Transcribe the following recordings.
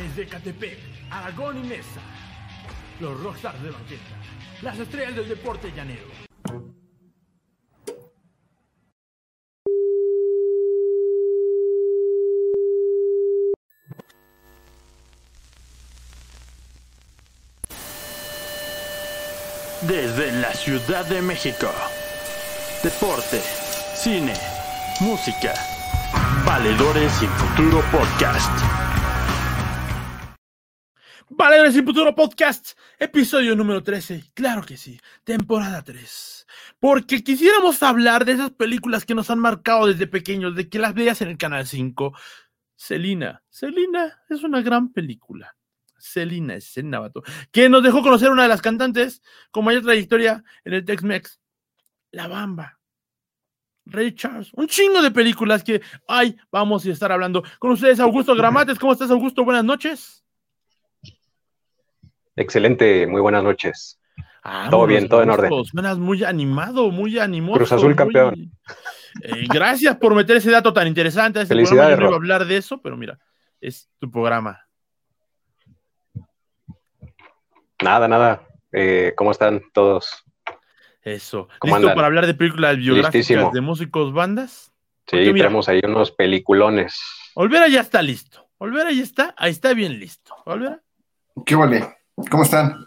Desde Catepec, Aragón y Mesa. Los rockstars de banqueta. Las estrellas del deporte llanero. Desde la Ciudad de México. Deporte, cine, música. Valedores sin futuro podcast. Valedores sin futuro podcast, episodio número 13. Claro que sí, temporada 3. Porque quisiéramos hablar de esas películas que nos han marcado desde pequeños, de que las veías en el canal 5. Celina, Celina es una gran película. Celina es Navato, que nos dejó conocer una de las cantantes con mayor trayectoria en el Tex-Mex, La Bamba. Ray Charles, un chingo de películas que, ay, vamos a estar hablando con ustedes, Augusto Gramates. ¿Cómo estás, Augusto? Buenas noches. Excelente, muy buenas noches. todo bien, todo en orden. Buenas, muy animado, muy animoso. Cruz Azul campeón. Eh, gracias por meter ese dato tan interesante. Este Felicidades. no iba a hablar de eso, pero mira, es tu programa. Nada, nada. Eh, ¿Cómo están todos? Eso. ¿Listo para hablar de películas biográficas Listísimo. de músicos, bandas? Sí, Porque mira, tenemos ahí unos peliculones. Olvera ya está listo. Olvera ya está, ahí está bien listo. Olvera. ¿Qué vale? ¿Cómo están?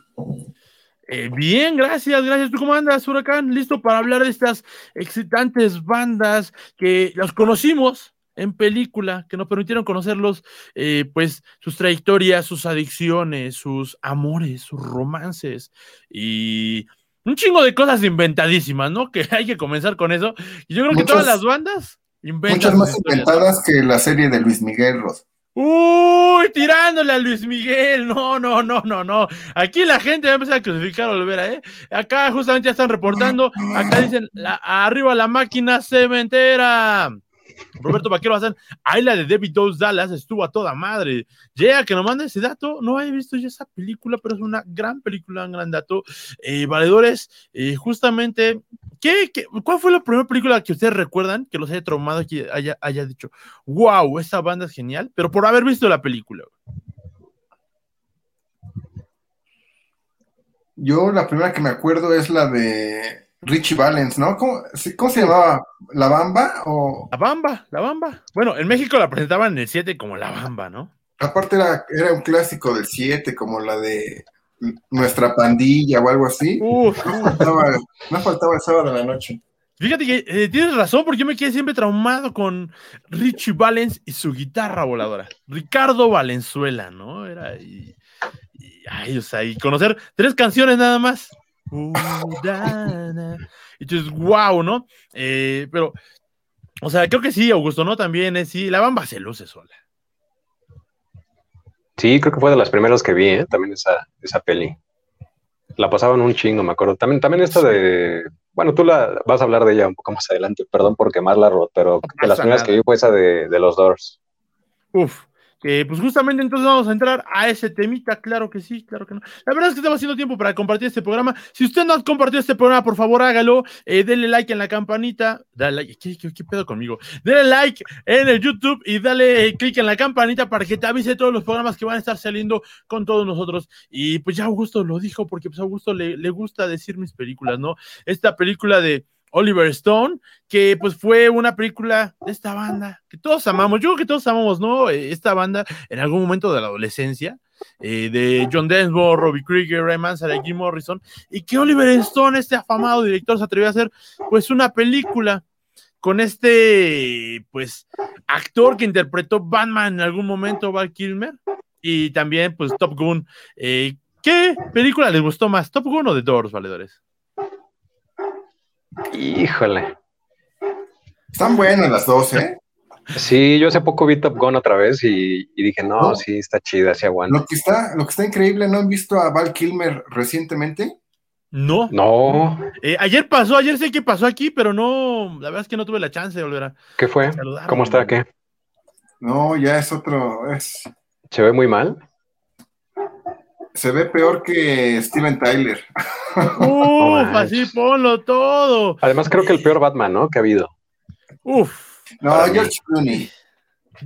Eh, bien, gracias, gracias. ¿Tú cómo andas, Huracán? Listo para hablar de estas excitantes bandas que las conocimos en película, que nos permitieron conocerlos, eh, pues sus trayectorias, sus adicciones, sus amores, sus romances y un chingo de cosas inventadísimas, ¿no? Que hay que comenzar con eso. Y yo creo que todas las bandas inventan. Muchas más inventadas que la serie de Luis Miguel Ros. Uy, tirándole a Luis Miguel. No, no, no, no, no. Aquí la gente va a empezar a crucificar a Olvera, ¿eh? Acá justamente ya están reportando. Acá dicen, la- arriba la máquina cementera. Roberto Vaquero Bazán, ahí la de David Dose Dallas estuvo a toda madre. Llega que nos manda ese dato. No he visto yo esa película, pero es una gran película, un gran dato. Eh, valedores, eh, justamente, ¿qué, qué, cuál fue la primera película que ustedes recuerdan que los haya traumado que haya, haya dicho, wow, esta banda es genial, pero por haber visto la película? Yo la primera que me acuerdo es la de Richie Valens, ¿no? ¿Cómo, cómo se llamaba? ¿La Bamba? O La Bamba, la Bamba. Bueno, en México la presentaban en el 7 como la Bamba, ¿no? aparte era, era un clásico del 7, como la de Nuestra Pandilla o algo así. Uf, No faltaba, no faltaba el sábado de la noche. Fíjate que eh, tienes razón, porque yo me quedé siempre traumado con Richie Valens y su guitarra voladora. Ricardo Valenzuela, ¿no? Era. Y, y- ay, o sea, y conocer tres canciones nada más. Dices, wow, ¿no? Eh, pero, o sea, creo que sí, Augusto, ¿no? También es sí, la bamba se luce sola. Sí, creo que fue de las primeras que vi, ¿eh? También esa, esa peli. La pasaban un chingo, me acuerdo. También, también esta de. Bueno, tú la vas a hablar de ella un poco más adelante, perdón por quemarla, Rod, pero de las primeras que vi fue esa de, de los Doors. Uf, que pues justamente entonces vamos a entrar a ese temita, claro que sí, claro que no. La verdad es que estaba haciendo tiempo para compartir este programa. Si usted no ha compartido este programa, por favor hágalo, eh, denle like en la campanita, dale like, ¿qué, pedo conmigo? Denle like en el YouTube y dale eh, click en la campanita para que te avise todos los programas que van a estar saliendo con todos nosotros. Y pues ya Augusto lo dijo, porque pues Augusto le, le gusta decir mis películas, ¿no? Esta película de Oliver Stone, que pues fue una película de esta banda que todos amamos, yo creo que todos amamos, ¿no? Eh, Esta banda en algún momento de la adolescencia, eh, de John Densmore, Robbie Krieger, Ray Manzarek, Jim Morrison, y que Oliver Stone, este afamado director, se atrevió a hacer pues una película con este pues actor que interpretó Batman en algún momento, Val Kilmer, y también pues Top Gun. Eh, ¿Qué película les gustó más, Top Gun o The Doors, valedores? Híjole. Están buenas las dos, ¿eh? Sí, yo hace poco vi Top Gun otra vez y, y dije, no, ¿No? sí, está chida, sí aguanta. Lo que está, lo que está increíble, ¿no han visto a Val Kilmer recientemente? No. No, Eh, ayer pasó, ayer sé que pasó aquí, pero no, la verdad es que no tuve la chance de volver a ¿qué fue? ¿Cómo está? ¿Qué? No, ya es otro, es, ¿Se ve muy mal? Se ve peor que Steven Tyler. Uf, así ponlo todo. Además, creo que el peor Batman, ¿no? Que ha habido. Uf, No. George Clooney.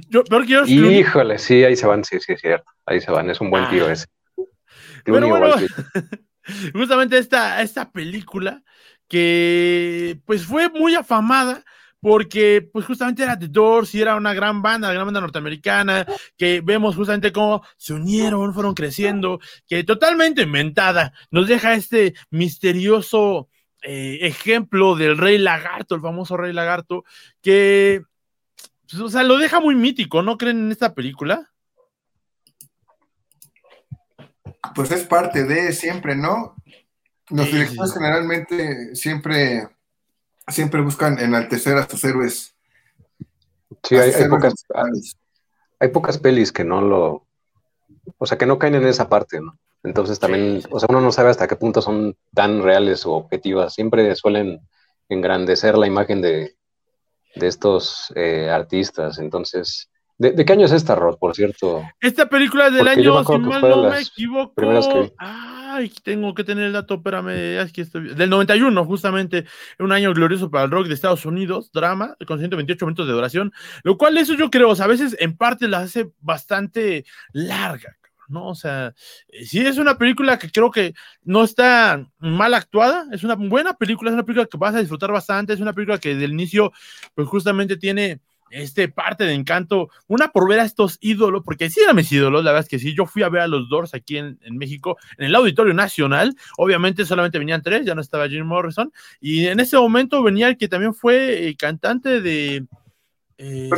Yo, peor que George Clooney. Híjole, sí, ahí se van, sí, sí, es cierto. Ahí se van, es un buen ah. tiro ese. Pero bueno, justamente esta, esta película que pues fue muy afamada porque pues justamente era The Doors y era una gran banda, la gran banda norteamericana, que vemos justamente cómo se unieron, fueron creciendo, que totalmente inventada, nos deja este misterioso eh, ejemplo del rey lagarto, el famoso rey lagarto, que, pues, o sea, lo deja muy mítico, ¿no creen en esta película? Pues es parte de siempre, ¿no? Los directores generalmente siempre siempre buscan enaltecer a sus héroes. Sí, hay, pocas, hay, pocas pelis que no lo, o sea, que no caen en esa parte, ¿no? Entonces también, o sea, uno no sabe hasta qué punto son tan reales o objetivas. Siempre suelen engrandecer la imagen de, de estos eh, artistas. Entonces, ¿de, qué año es esta, Rod, por cierto? Esta película es del año, si mal no me equivoco. Ah, ay, tengo que tener el dato, espérame, aquí estoy, del 91, justamente, un año glorioso para el rock de Estados Unidos, drama, con 128 minutos de duración, lo cual eso yo creo, a veces en parte la hace bastante larga, ¿no? O sea, eh, sí es una película que creo que no está mal actuada, es una buena película, es una película que vas a disfrutar bastante, es una película que del inicio, pues justamente tiene este parte de encanto, una por ver a estos ídolos, porque sí eran mis ídolos, la verdad es que sí, yo fui a ver a los Doors aquí en, México, en el Auditorio Nacional, obviamente solamente venían tres, ya no estaba Jim Morrison, y en ese momento venía el que también fue eh, cantante de... Eh.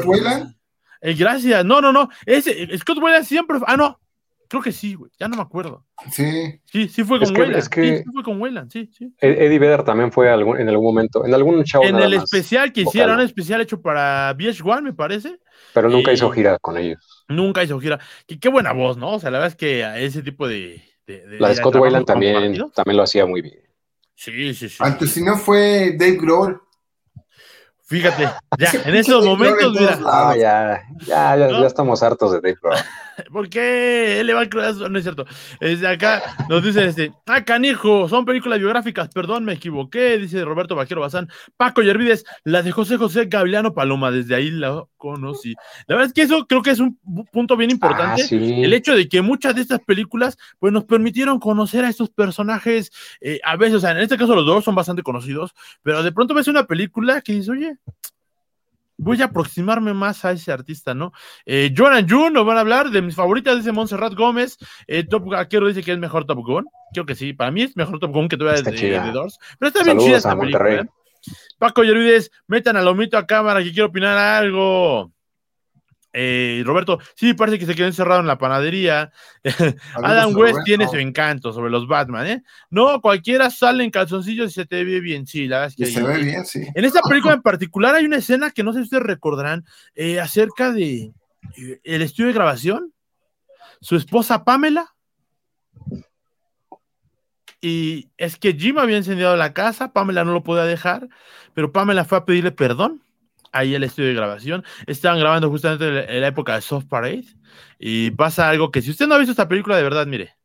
Eh, gracias, no, no, no, ese, Scott Wayland siempre, ah, no, Creo que sí, güey. Ya no me acuerdo. Sí. Sí, sí fue con Wayland. sí, fue con Wayland, sí, sí. E-, Eddie Vedder también fue en algún momento, en algún show. En el especial que hicieron, un especial hecho para VH1, me parece. Pero nunca hizo gira con ellos. Nunca hizo gira. Qué, qué buena voz, ¿no? O sea, la verdad es que ese tipo de. la de Scott Wayland también, también lo hacía muy bien. Sí, sí, sí. Antes, si no fue Dave Grohl. Fíjate, ya, en esos momentos, mira. Ah, ya, ya, ya, estamos hartos de Dave Grohl. ¿Por qué? Él le va al corazón, no es cierto. Desde acá nos dice este, ah, canijo, son películas biográficas, perdón, me equivoqué, dice Roberto Vaquero Bazán. Paco Yervides, la de José José Gaviano Paloma, desde ahí la conocí. La verdad es que eso creo que es un punto bien importante. Ah, El hecho de que muchas de estas películas, pues nos permitieron conocer a estos personajes, eh, a veces, o sea, en este caso los dos son bastante conocidos, pero de pronto ves una película que dices, oye, voy a aproximarme más a ese artista, ¿no? Eh, Joan Jun nos van a hablar de mis favoritas, dice Montserrat Gómez. Eh, Top Gun, dice que es mejor Top Gun. Creo que sí, para mí es mejor Top Gun que todavía de, de, Doors. Pero está bien chida esta película. ¿eh? Paco Yeruides, metan a Lomito a cámara que quiero opinar algo. Eh, Roberto, sí, parece que se quedó encerrado en la panadería. Adam West tiene su encanto sobre los Batman, ¿eh? No, cualquiera sale en calzoncillos y se te ve bien, sí, la verdad es que. Se ve bien, sí. En esta película en particular hay una escena que no sé si ustedes recordarán eh, acerca de eh, el estudio de grabación. Su esposa Pamela. Y es que Jim había encendido la casa, Pamela no lo podía dejar, pero Pamela fue a pedirle perdón ahí el estudio de grabación. Estaban grabando justamente en la época de Soft Parade. Y pasa algo que si usted no ha visto esta película, de verdad, mire,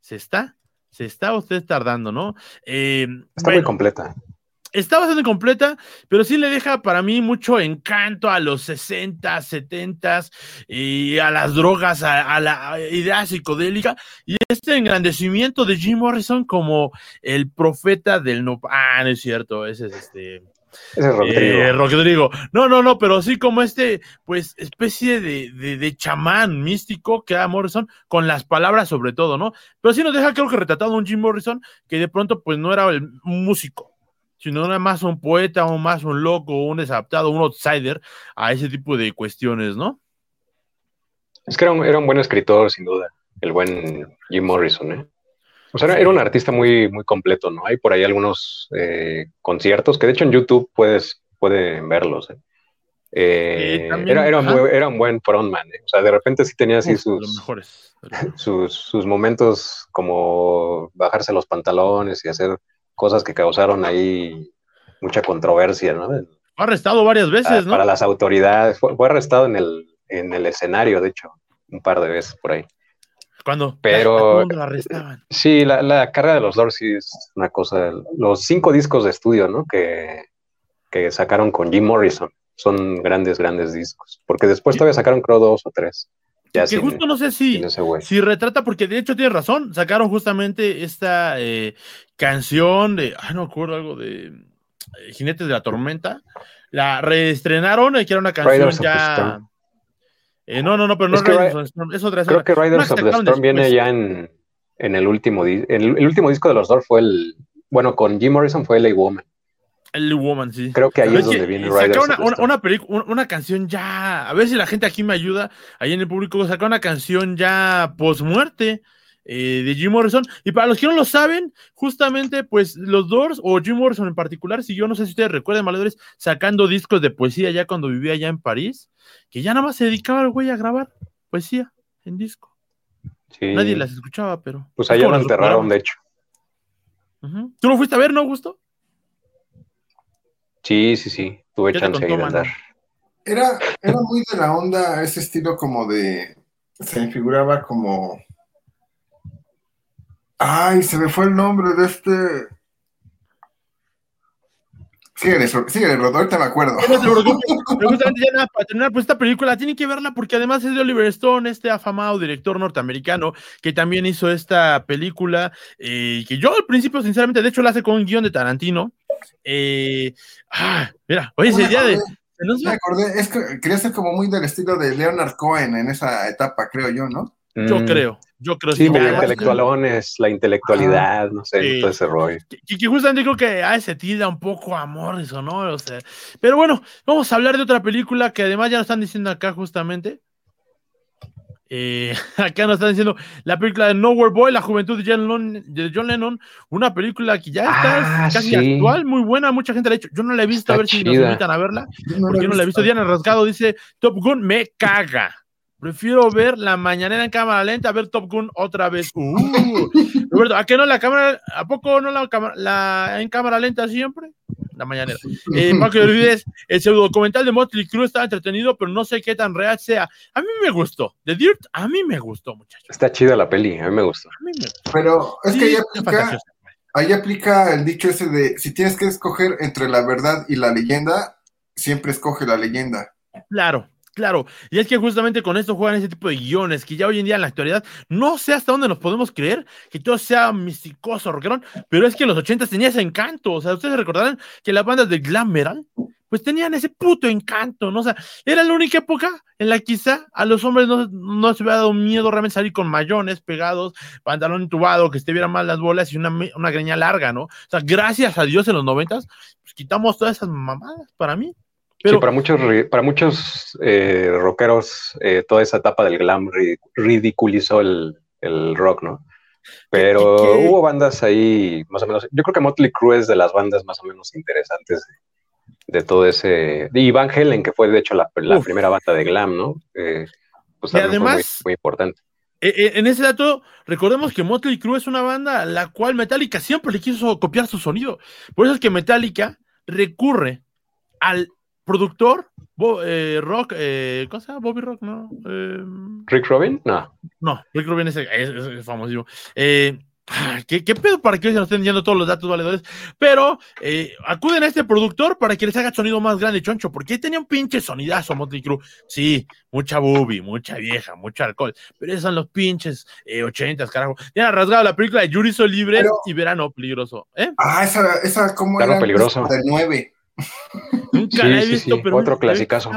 se está, se está usted tardando, ¿no? Eh, está muy completa. Está bastante completa, pero sí le deja para mí mucho encanto a los 60, 70 y a las drogas, a, la idea psicodélica y este engrandecimiento de Jim Morrison como el profeta del no. Ah, no es cierto, ese es este. Ese es Rodrigo. Eh, no, no, no, pero sí como este, pues, especie de, de, chamán místico que era Morrison, con las palabras sobre todo, ¿no? Pero sí nos deja, creo que retratado un Jim Morrison que de pronto, pues, no era el músico, sino era más un poeta, o más un loco, un desadaptado, un outsider a ese tipo de cuestiones, ¿no? Es que era un, era un buen escritor, sin duda, el buen Jim Morrison, ¿eh? O sea, era un artista muy, muy completo, ¿no? Hay por ahí algunos eh, conciertos que de hecho en YouTube puedes, pueden verlos. ¿eh? Eh, era, era, era, un buen frontman, o sea, de repente sí tenía así sus, sus, sus, momentos como bajarse los pantalones y hacer cosas que causaron ahí mucha controversia, ¿no? Fue arrestado varias veces, ¿no? Para las autoridades, fue, fue, arrestado en el, en el escenario, de hecho, un par de veces por ahí. Cuando pero lo arrestaban. Sí, la, la, carrera de los Doors es una cosa. Los cinco discos de estudio, ¿no? Que, que sacaron con Jim Morrison. son grandes, grandes discos. Porque después todavía sacaron, creo, dos o tres. Ya que justo no sé si, si retrata, porque de hecho tiene razón, sacaron justamente esta eh, canción de, ah, no acuerdo algo de eh, Jinetes de la Tormenta, la reestrenaron, y que era una canción ya... Eh, no, no, no, pero no es, es otra. Creo que Riders of the Storm viene ya en, en el último, el, el, último disco de los Doors fue el, bueno, con Jim Morrison fue LA Woman. LA Woman, sí. Creo que ahí es donde viene Riders una, una, una, una, canción ya, a ver si la gente aquí me ayuda, ahí en el público, sacó una canción ya post muerte. Eh, de Jim Morrison. Y para los que no lo saben, justamente, pues los Doors, o Jim Morrison en particular, si yo no sé si ustedes recuerdan, maladores, sacando discos de poesía ya cuando vivía allá en París, que ya nada más se dedicaba el güey a grabar poesía en disco. Nadie las escuchaba, pero. Pues allá lo enterraron, de hecho. ¿Tú lo fuiste a ver, no, Gusto? Sí, sí, sí. Tuve chance de andar. Era, era muy de la onda ese estilo como de. Se me figuraba como. Ay, se me fue el nombre de este. Síguele, síguele, ahorita me acuerdo. Pero justamente ya nada, para terminar, pues esta película tienen que verla porque además es de Oliver Stone, este afamado director norteamericano que también hizo esta película, eh, que yo al principio, sinceramente, de hecho la hace con un guion de Tarantino. Eh, ah, mira, oye, ese día de... Me acordé, es que quería ser como muy del estilo de Leonard Cohen en esa etapa, creo yo, ¿no? Yo mm. creo. Yo creo sí, como intelectualones, la intelectualidad, no sé, todo ese rollo. Que, justamente creo que a ese tilda un poco amor eso, ¿no? O sea, pero bueno, vamos a hablar de otra película que además ya nos están diciendo acá justamente. Eh, acá nos están diciendo la película de Nowhere Boy, la juventud de John, Lennon, una película que ya está ah, casi actual, muy buena, mucha gente la ha hecho. Yo no la he visto, a ver si nos invitan a verla, porque no la he visto. Diana Rasgado dice: Top Gun me caga. Prefiero ver la mañanera en cámara lenta, ver Top Gun otra vez. Uh, Roberto, ¿a qué no la cámara? ¿A poco no la, la en cámara lenta siempre? La mañanera. Eh, Marco Olvides, el pseudo documental de Motley Crue está entretenido, pero no sé qué tan real sea. A mí me gustó. The Dirt, a mí me gustó, muchachos. Está chida la peli, a mí me gustó. Pero es que ahí aplica, ahí aplica el dicho ese de si tienes que escoger entre la verdad y la leyenda, siempre escoge la leyenda. Claro, Claro, y es que justamente con esto juegan ese tipo de guiones que ya hoy en día en la actualidad no sé hasta dónde nos podemos creer que todo sea misticoso, rockerón, pero es que en los 80 tenía ese encanto. O sea, ustedes recordarán que las bandas de glam metal pues tenían ese puto encanto, ¿no? O sea, era la única época en la que quizá a los hombres no, no se había dado miedo realmente salir con mayones pegados, pantalón entubado, que estuvieran mal las bolas y una, una greña larga, ¿no? O sea, gracias a Dios en los noventas, pues quitamos todas esas mamadas para mí sí, para muchos, para muchos eh, rockeros, eh, toda esa etapa del glam ridiculizó el, rock, ¿no? Pero hubo bandas ahí, más o menos. Yo creo que Motley Crue es de las bandas más o menos interesantes de, todo ese. Y Van Halen, que fue de hecho la, primera banda de glam, ¿no? Eh, pues y además, muy, importante. E, e, en ese dato, recordemos que Motley Crue es una banda a la cual Metallica siempre le quiso copiar su sonido. Por eso es que Metallica recurre al productor, eh, Rock, eh, ¿cómo se llama? Bobby Rock, ¿no? Eh, ¿Rick Robin? No. No, Rick Robin es, es, famosísimo. Eh, ¿Qué, ¿Qué, pedo para que se nos estén dando todos los datos valedores? Pero eh, acuden a este productor para que les haga sonido más grande, choncho, porque tenía un pinche sonidazo Motley Crue. Sí, mucha boobie, mucha vieja, mucho alcohol, pero esos son los pinches eh, ochentas, carajo. Ya han rasgado la película de Yurizo Libre y Verano Peligroso. ¿eh? Ah, esa, esa ¿cómo era? peligroso. De nueve. Nunca la he visto, pero. Otro clasicazo.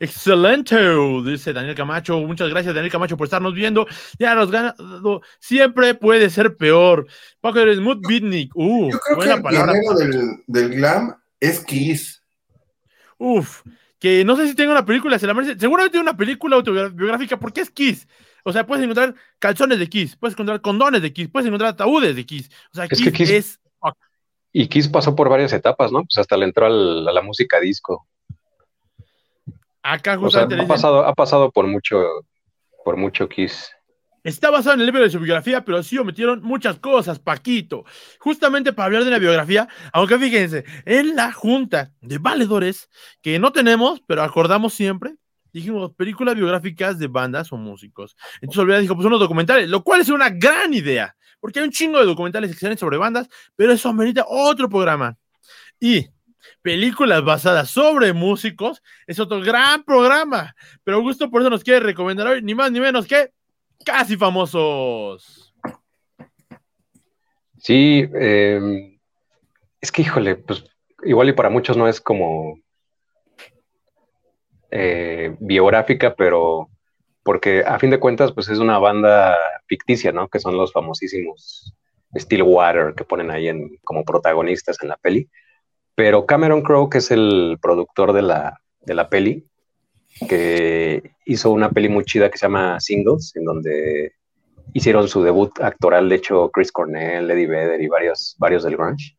Excelente, dice Daniel Camacho. Muchas gracias, Daniel Camacho, por estarnos viendo. Ya nos ganado. Siempre puede ser peor. Paco Mood Bitnik. Uh, Yo creo buena que el palabra. Del, del glam es Kiss. Uf, que no sé si tengo una película, se la merece. Seguramente tiene una película autobiográfica, porque es Kiss. O sea, puedes encontrar calzones de Kiss, puedes encontrar condones de Kiss, puedes encontrar ataúdes de Kiss. O sea, Kiss, es y Kiss pasó por varias etapas, ¿no? Pues hasta le entró a la música disco. Acá ha pasado, ha pasado por mucho, por mucho Kiss. Está basado en el libro de su biografía, pero sí omitieron muchas cosas, Paquito. Justamente para hablar de la biografía, aunque fíjense, en la junta de valedores, que no tenemos, pero acordamos siempre, dijimos películas biográficas de bandas o músicos. Entonces Olvida dijo, pues unos documentales, lo cual es una gran idea porque hay un chingo de documentales excelentes sobre bandas, pero eso amerita otro programa. Y películas basadas sobre músicos, es otro gran programa. Pero Augusto por eso nos quiere recomendar hoy, ni más ni menos que Casi Famosos. Sí, em, es que híjole, pues igual y para muchos no es como eh, biográfica, pero porque a fin de cuentas, pues es una banda ficticia, ¿no? Que son los famosísimos Stillwater que ponen ahí en, como protagonistas en la peli. Pero Cameron Crowe, que es el productor de la, de la peli, que hizo una peli muy chida que se llama Singles, en donde hicieron su debut actoral, de hecho, Chris Cornell, Eddie Vedder y varios, varios del grunge.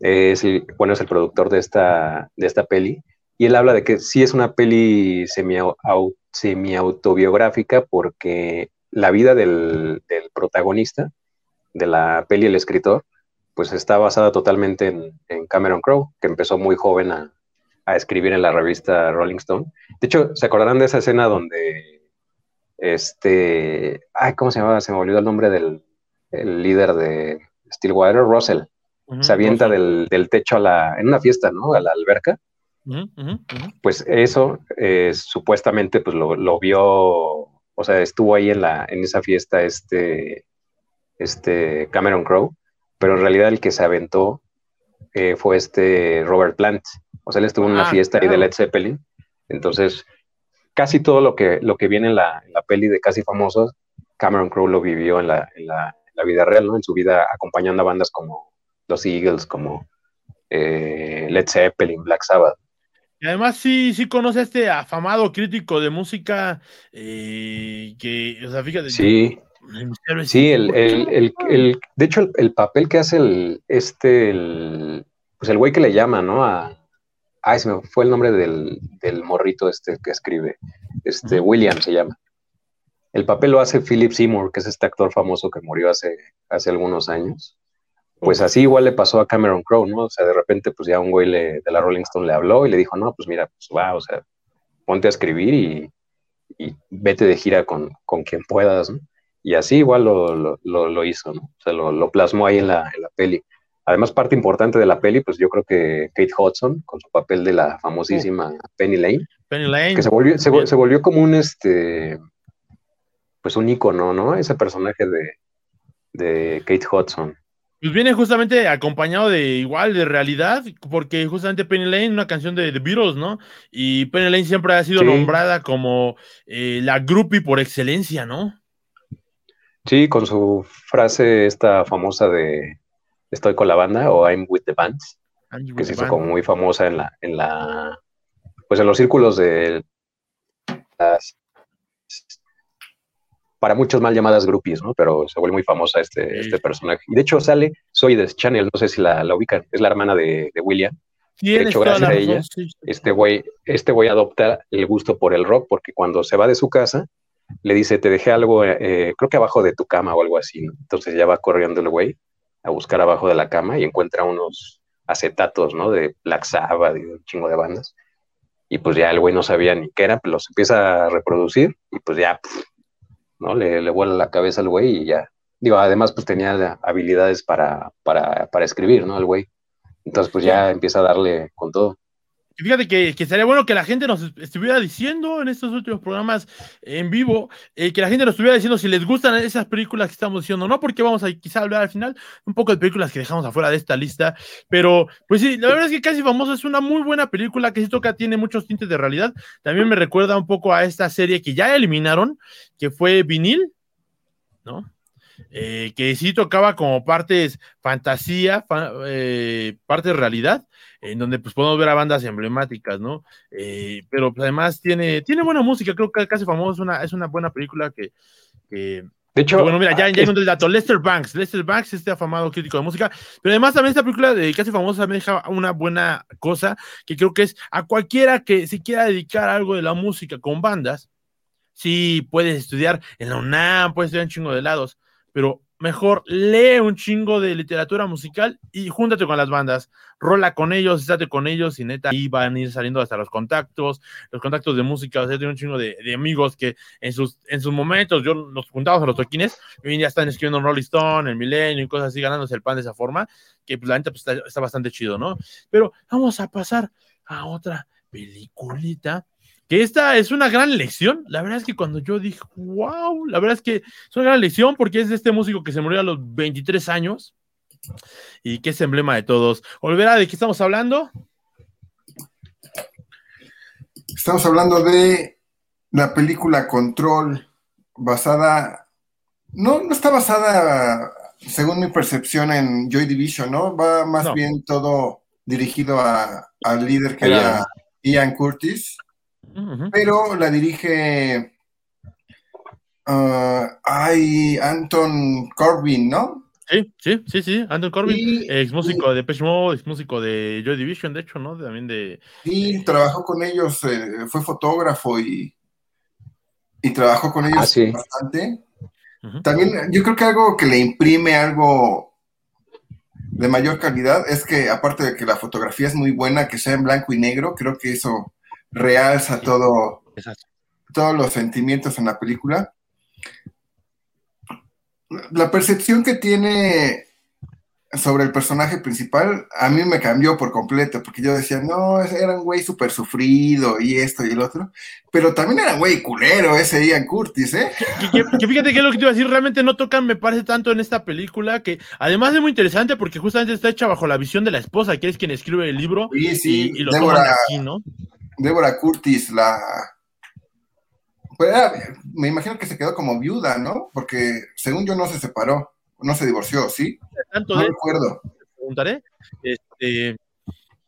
Es bueno, es el productor de esta, de esta peli. Y él habla de que sí es una peli semi-autobiográfica porque la vida del, del protagonista de la peli, el escritor, pues está basada totalmente en, Cameron Crowe, que empezó muy joven a, escribir en la revista Rolling Stone. De hecho, ¿se acordarán de esa escena donde este, ay, ¿cómo se llamaba? Se me olvidó el nombre del líder de Stillwater, Russell. se avienta del, techo a la, en una fiesta, ¿no? A la alberca. Pues eso, eh, supuestamente, pues lo, lo, vio, o sea, estuvo ahí en, la, en esa fiesta este, este Cameron Crowe, pero en realidad el que se aventó eh, fue este Robert Plant. O sea, él estuvo en una ah, fiesta ahí de Led Zeppelin. Entonces, casi todo lo que, lo que viene en la, peli de Casi Famosos, Cameron Crowe lo vivió en la, vida real, ¿no? En su vida acompañando a bandas como los Eagles, como eh, Led Zeppelin, Black Sabbath. Y además sí, sí conoce a este afamado crítico de música eh, que, o sea, fíjate. Sí. Sí, el, el, el, de hecho, el, papel que hace el, este, el, pues el güey que le llama, ¿no? A, ay, se me fue el nombre del, del morrito este que escribe, este, William se llama. El papel lo hace Philip Seymour, que es este actor famoso que murió hace, hace algunos años. Pues así igual le pasó a Cameron Crowe, ¿no? O sea, de repente, pues ya un güey de la Rolling Stone le habló y le dijo, no, pues mira, pues va, o sea, ponte a escribir y, y vete de gira con, con quien puedas, ¿no? Y así igual lo, lo, lo hizo, ¿no? O sea, lo, plasmó ahí en la, en la, peli. Además, parte importante de la peli, pues yo creo que Kate Hudson, con su papel de la famosísima Penny Lane, Penny Lane. que se volvió, se, se, volvió como un, este, pues un icono, ¿no? Ese personaje de, de Kate Hudson. Pues viene justamente acompañado de igual de realidad, porque justamente Penny Lane, una canción de The Beatles, ¿no? Y Penny Lane siempre ha sido nombrada como eh, la groupie por excelencia, ¿no? Sí, con su frase esta famosa de estoy con la banda o I'm with the bands, que se hizo como muy famosa en la, en la, pues en los círculos de las, para muchos mal llamadas groupies, ¿no? Pero se vuelve muy famosa este, este personaje. Y de hecho sale Soy de Channel, no sé si la, la ubican, es la hermana de, William. De hecho, gracias a ella, este güey, este güey adopta el gusto por el rock, porque cuando se va de su casa, le dice, te dejé algo, eh, creo que abajo de tu cama o algo así. Entonces ya va corriendo el güey a buscar abajo de la cama y encuentra unos acetatos, ¿no? De Black Sabbath y un chingo de bandas. Y pues ya el güey no sabía ni qué era, pues los empieza a reproducir y pues ya, ¿no? Le, le vuela la cabeza al güey y ya. Digo, además pues tenía habilidades para, para, para escribir, ¿no? El güey. Entonces pues ya empieza a darle con todo. Fíjate que, que, sería bueno que la gente nos estuviera diciendo en estos últimos programas en vivo, eh, que la gente nos estuviera diciendo si les gustan esas películas que estamos diciendo, no porque vamos a quizá hablar al final un poco de películas que dejamos afuera de esta lista, pero pues sí, la verdad es que Casi Famoso es una muy buena película que sí toca, tiene muchos tintes de realidad. También me recuerda un poco a esta serie que ya eliminaron, que fue Vinil, ¿no? Eh, que sí tocaba como partes fantasía, eh, partes realidad, en donde pues podemos ver a bandas emblemáticas, ¿no? Eh, pero pues, además tiene, tiene buena música, creo que casi famoso, es una, es una buena película que, de hecho, bueno, mira, ya, ya es... el dato. Lester Banks. Lester Banks, este afamado crítico de música. Pero además, también esta película de Casi Famosa me deja una buena cosa que creo que es a cualquiera que se quiera dedicar a algo de la música con bandas. Sí, puedes estudiar en la UNAM, puedes estudiar un chingo de lados pero mejor lee un chingo de literatura musical y júntate con las bandas, rola con ellos, estate con ellos y neta, ahí van a ir saliendo hasta los contactos, los contactos de música, o sea, tengo un chingo de, amigos que en sus, en sus momentos yo nos juntábamos a los toquines y ya están escribiendo en Rolling Stone, en Milenio y cosas así, ganándose el pan de esa forma, que pues la neta pues, está, está bastante chido, ¿no? Pero vamos a pasar a otra peliculita que esta es una gran lección. La verdad es que cuando yo dije, wow, la verdad es que es una gran lección porque es de este músico que se murió a los 23 años y que es emblema de todos. Olvera, ¿de qué estamos hablando? Estamos hablando de la película Control, basada, no, no está basada, según mi percepción, en Joy Division, ¿no? Va más bien todo dirigido al líder que era Ian Curtis pero la dirige uh, Anton Corbin, ¿no? Sí, sí, sí, sí, Anton Corbin, ex músico de Depeche Mode, ex músico de Joy Division, de hecho, ¿no? También de... Sí, trabajó con ellos, eh, fue fotógrafo y, y trabajó con ellos ah, bastante. También yo creo que algo que le imprime algo de mayor calidad es que aparte de que la fotografía es muy buena, que sea en blanco y negro, creo que eso realza todo, todos los sentimientos en la película. La percepción que tiene sobre el personaje principal a mí me cambió por completo, porque yo decía, no, era un güey súper sufrido y esto y el otro, pero también era un güey culero ese Ian Curtis, ¿eh? Que, fíjate que es lo que te iba a decir, realmente no tocan, me parece tanto en esta película, que además es muy interesante porque justamente está hecha bajo la visión de la esposa, que es quien escribe el libro, y, lo toman aquí, ¿no? Débora Curtis, la... Pues me imagino que se quedó como viuda, ¿no? Porque según yo no se separó, no se divorció, ¿sí? no recuerdo. Preguntaré. Este,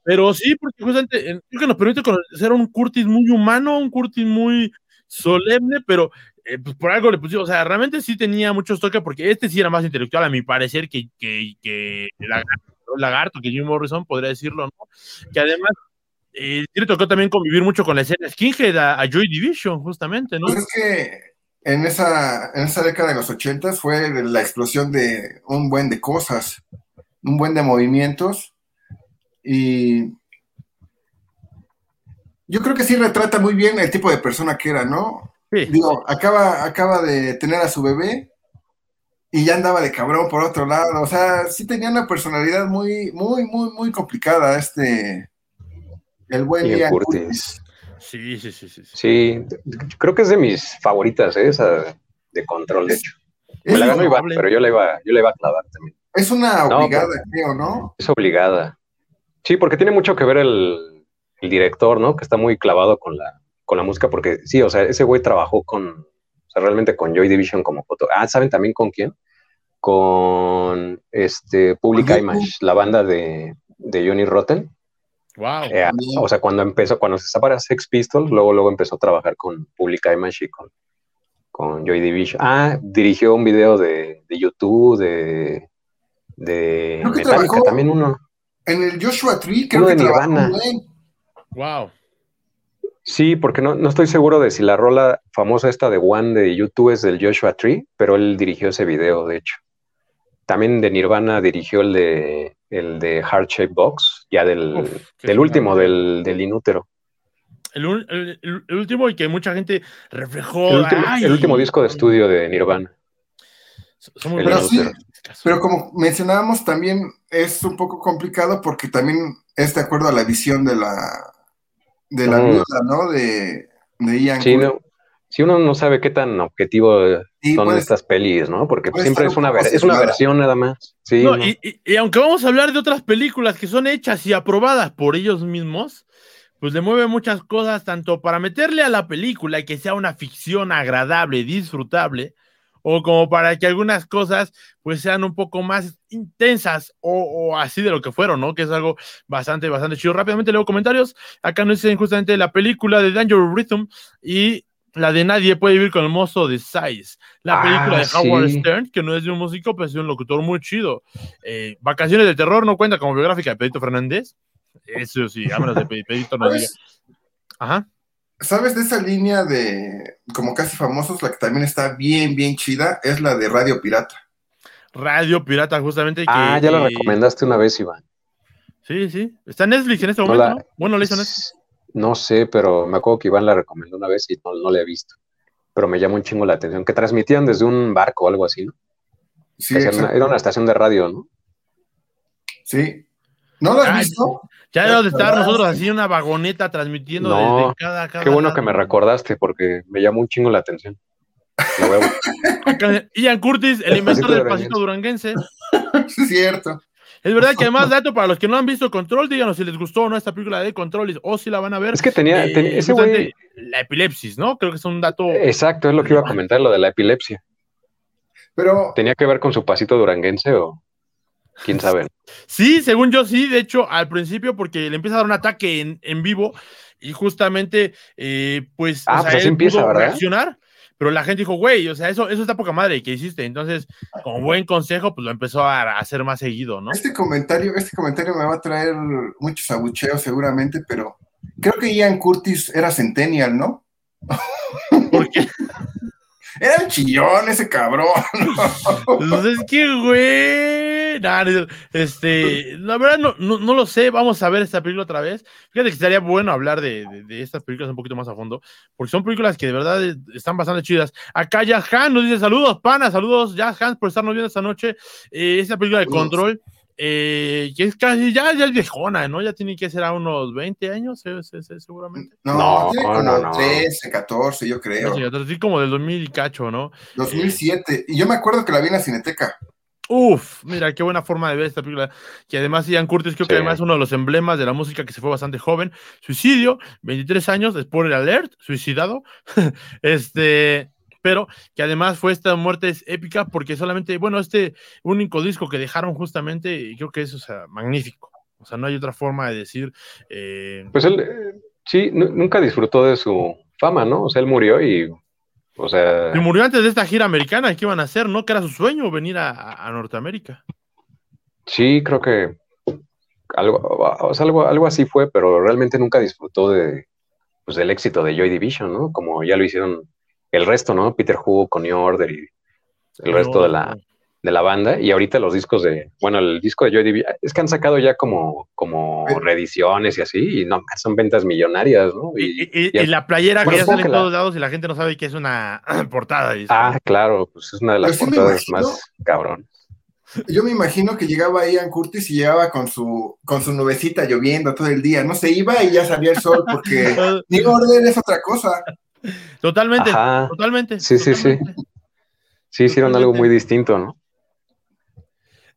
pero sí, porque justamente creo que nos permite conocer un Curtis muy humano, un Curtis muy solemne, pero eh, pues por algo le pusimos, o sea, realmente sí tenía muchos toques, porque este sí era más intelectual, a mi parecer, que, que, que el lagarto, que Jim Morrison, podría decirlo, ¿no? Que además y le tocó también convivir mucho con la escena Skinhead a, Joy Division, justamente, ¿no? Pues es que en esa, en esa década de los ochentas fue la explosión de un buen de cosas, un buen de movimientos, y yo creo que sí retrata muy bien el tipo de persona que era, ¿no? Digo, acaba, acaba de tener a su bebé y ya andaba de cabrón por otro lado, o sea, sí tenía una personalidad muy, muy, muy, muy complicada este el buen Ian Curtis. Sí, sí, sí, sí. Sí, creo que es de mis favoritas, ¿eh? esa de control, de hecho. Me la ganó Iván, pero yo la iba, yo la iba a clavar también. Es una obligada, creo, ¿no? Es obligada. Sí, porque tiene mucho que ver el, el, director, ¿no? Que está muy clavado con la, con la música, porque sí, o sea, ese güey trabajó con, o sea, realmente con Joy Division como foto. Ah, ¿saben también con quién? Con este Public Image, la banda de, de Johnny Rotten. Wow. Eh, o sea, cuando empezó, cuando se separa Sex Pistols, luego, luego empezó a trabajar con Public Image y con, con Joy Division. Ah, dirigió un video de, de YouTube, de, de Metallica, también uno. En el Joshua Tree, creo uno que de Nirvana. Wow. Sí, porque no, no, estoy seguro de si la rola famosa esta de One de YouTube es del Joshua Tree, pero él dirigió ese video, de hecho. También de Nirvana dirigió el de el de Heart Shape Box, ya del, del último, del, del, inútero. El, el, último y que mucha gente reflejó. El último, disco de estudio de Nirvana. Pero, pero, como mencionábamos, también es un poco complicado porque también es de acuerdo a la visión de la de la mm. ¿no? De, de Ian. Sí, si uno no sabe qué tan objetivo son estas pelis, ¿no? Porque siempre es una, es una versión nada más. Sí, Y, aunque vamos a hablar de otras películas que son hechas y aprobadas por ellos mismos, pues le mueve muchas cosas, tanto para meterle a la película y que sea una ficción agradable, disfrutable, o como para que algunas cosas pues sean un poco más intensas o, así de lo que fueron, ¿no? Que es algo bastante, bastante chido. Rápidamente leo comentarios. Acá nos dicen justamente la película de Danger Rhythm y la de Nadie puede vivir con el mozo de Size. La ah, película de Howard Stern, que no es de un músico, pero es de un locutor muy chido. Eh, Vacaciones de terror no cuenta como biográfica de Pedito Fernández. Eso sí, vámonos de Pedito no Ajá. ¿Sabes de esa línea de como casi famosos? La que también está bien, bien chida, es la de Radio Pirata. Radio Pirata, justamente. ah, ya lo recomendaste una vez, Iván. Sí, sí. Está en Netflix en este momento, ¿no? Bueno, le hizo Netflix. No sé, pero me acuerdo que Iván la recomendó una vez y no, no la he visto. Pero me llama un chingo la atención. Que transmitían desde un barco o algo así, ¿no? Sí, era una estación de radio, ¿no? Sí. ¿No lo has visto? Ya debemos de estar nosotros así una vagoneta transmitiendo desde cada, Qué bueno que me recordaste porque me llamó un chingo la atención. Ian Curtis, el inventor del pasito duranguense. es cierto. Es verdad que además, dato para los que no han visto Control, díganos si les gustó o no esta película de Control o si la van a ver. Es que tenía, eh, ese güey. La epilepsis, ¿no? Creo que es un dato. Exacto, es lo que iba a comentar, lo de la epilepsia. Pero. ¿Tenía que ver con su pasito duranguense o quién sabe? Sí, según yo sí, de hecho, al principio, porque le empieza a dar un ataque en, vivo y justamente, eh, pues, ah, pues así empieza, ¿verdad? reaccionar pero la gente dijo, güey, o sea, eso, eso está poca madre que hiciste. Entonces, como buen consejo, pues lo empezó a hacer más seguido, ¿no? Este comentario, este comentario me va a traer muchos abucheos seguramente, pero creo que Ian Curtis era Centennial, ¿no? ¿Por qué? Era el chillón ese cabrón. pues es que, güey. este, la verdad no, no, lo sé. Vamos a ver esta película otra vez. Fíjate que estaría bueno hablar de, de, estas películas un poquito más a fondo, porque son películas que de verdad están bastante chidas. Acá Jazz Han nos dice saludos, pana, saludos, Jazz Han, por estarnos viendo esta noche. Eh, esta película de control eh, que es casi ya, ya es viejona, ¿no? Ya tiene que ser a unos 20 años, seguramente. No, tiene como 13, 14, yo creo. Sí, como del 2000 y cacho, ¿no? 2007. y yo me acuerdo que la vi en la Cineteca. Uf, mira, qué buena forma de ver esta película. Que además Ian Curtis creo que además es uno de los emblemas de la música que se fue bastante joven. Suicidio, 23 años, spoiler alert, suicidado. este, pero que además fue esta muerte épica porque solamente, bueno, este único disco que dejaron justamente, y creo que es, o sea, magnífico. O sea, no hay otra forma de decir. Eh, pues él, eh, sí, nunca disfrutó de su fama, ¿no? O sea, él murió y, o sea. Y murió antes de esta gira americana, ¿qué iban a hacer? ¿No? Que era su sueño venir a, Norteamérica. Sí, creo que algo, o sea, algo, algo así fue, pero realmente nunca disfrutó de, pues, del éxito de Joy Division, ¿no? Como ya lo hicieron el resto, ¿no? Peter Hu, con New Order y el resto de la, de la banda. Y ahorita los discos de, bueno, el disco de Joy Division, es que han sacado ya como, como reediciones y así, y no, son ventas millonarias, ¿no? Y, la playera que ya sale en todos lados y la gente no sabe que es una portada. Ah, claro, pues es una de las portadas más cabrón. Yo me imagino que llegaba Ian Curtis y llegaba con su, con su nubecita lloviendo todo el día, no se iba y ya salía el sol porque New Order es otra cosa. Totalmente, totalmente. Sí, sí, sí. Sí, hicieron algo muy distinto, ¿no?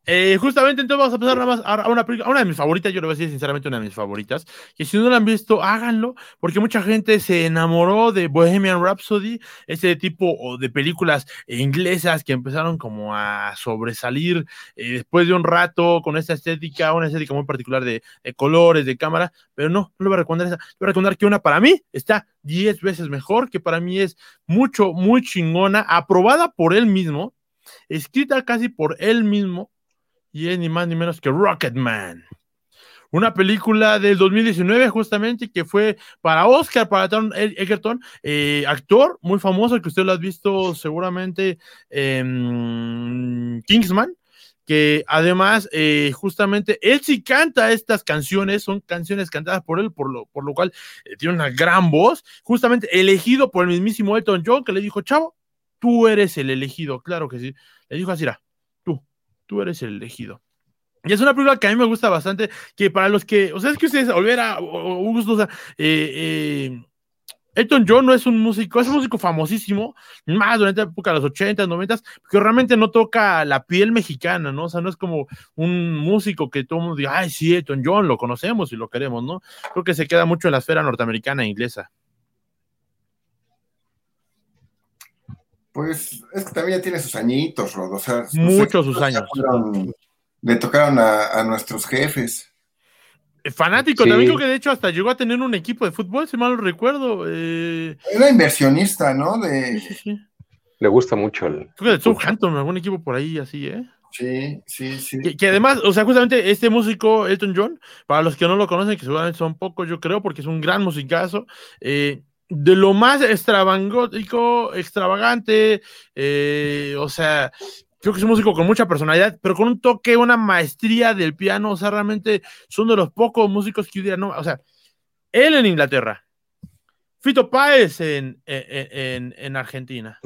Eh, justamente entonces vamos a pasar nada más a una película, una de mis favoritas, yo le voy a decir sinceramente una de mis favoritas, que si no la han visto, háganlo, porque mucha gente se enamoró de Bohemian Rhapsody, ese tipo de películas inglesas que empezaron como a sobresalir eh, después de un rato con esta estética, una estética muy particular de, colores, de cámara, pero no, no le voy a recomendar esa, le voy a recomendar que una para mí está 10 veces mejor, que para mí es mucho, muy chingona, aprobada por él mismo, escrita casi por él mismo, y es ni más ni menos que Rocketman. Una película del 2019 justamente que fue para Oscar, para Tom Egerton, eh, actor muy famoso que usted lo ha visto seguramente en Kingsman, que además eh, justamente él sí canta estas canciones, son canciones cantadas por él, por lo, por lo cual eh, tiene una gran voz, justamente elegido por el mismísimo Elton John que le dijo, chavo, tú eres el elegido, claro que sí, le dijo así, tú eres el elegido. Y es una película que a mí me gusta bastante, que para los que, o sea, es que ustedes, Olvera, Augusto, o sea, eh, eh, Elton John no es un músico, es un músico famosísimo, más durante la época de los 80, 90, que realmente no toca la piel mexicana, ¿no? O sea, no es como un músico que todo el mundo diga, ay, sí, Elton John, lo conocemos y lo queremos, ¿no? Creo que se queda mucho en la esfera norteamericana e inglesa. Pues es que también ya tiene sus añitos, Rod. O sea, muchos sus años. le tocaron a, nuestros jefes. Eh, fanático, también creo que de hecho hasta llegó a tener un equipo de fútbol, si mal no recuerdo. Eh... Era inversionista, ¿no? De... Sí, sí, Le gusta mucho el. Creo que de Southampton, algún equipo por ahí así, ¿eh? Sí, sí, sí. Que, además, o sea, justamente este músico, Elton John, para los que no lo conocen, que seguramente son pocos, yo creo, porque es un gran musicazo, eh, de lo más extravagótico, extravagante, eh, o sea, creo que es un músico con mucha personalidad, pero con un toque, una maestría del piano, o sea, realmente son de los pocos músicos que yo no, o sea, él en Inglaterra, Fito Páez en, en, en Argentina,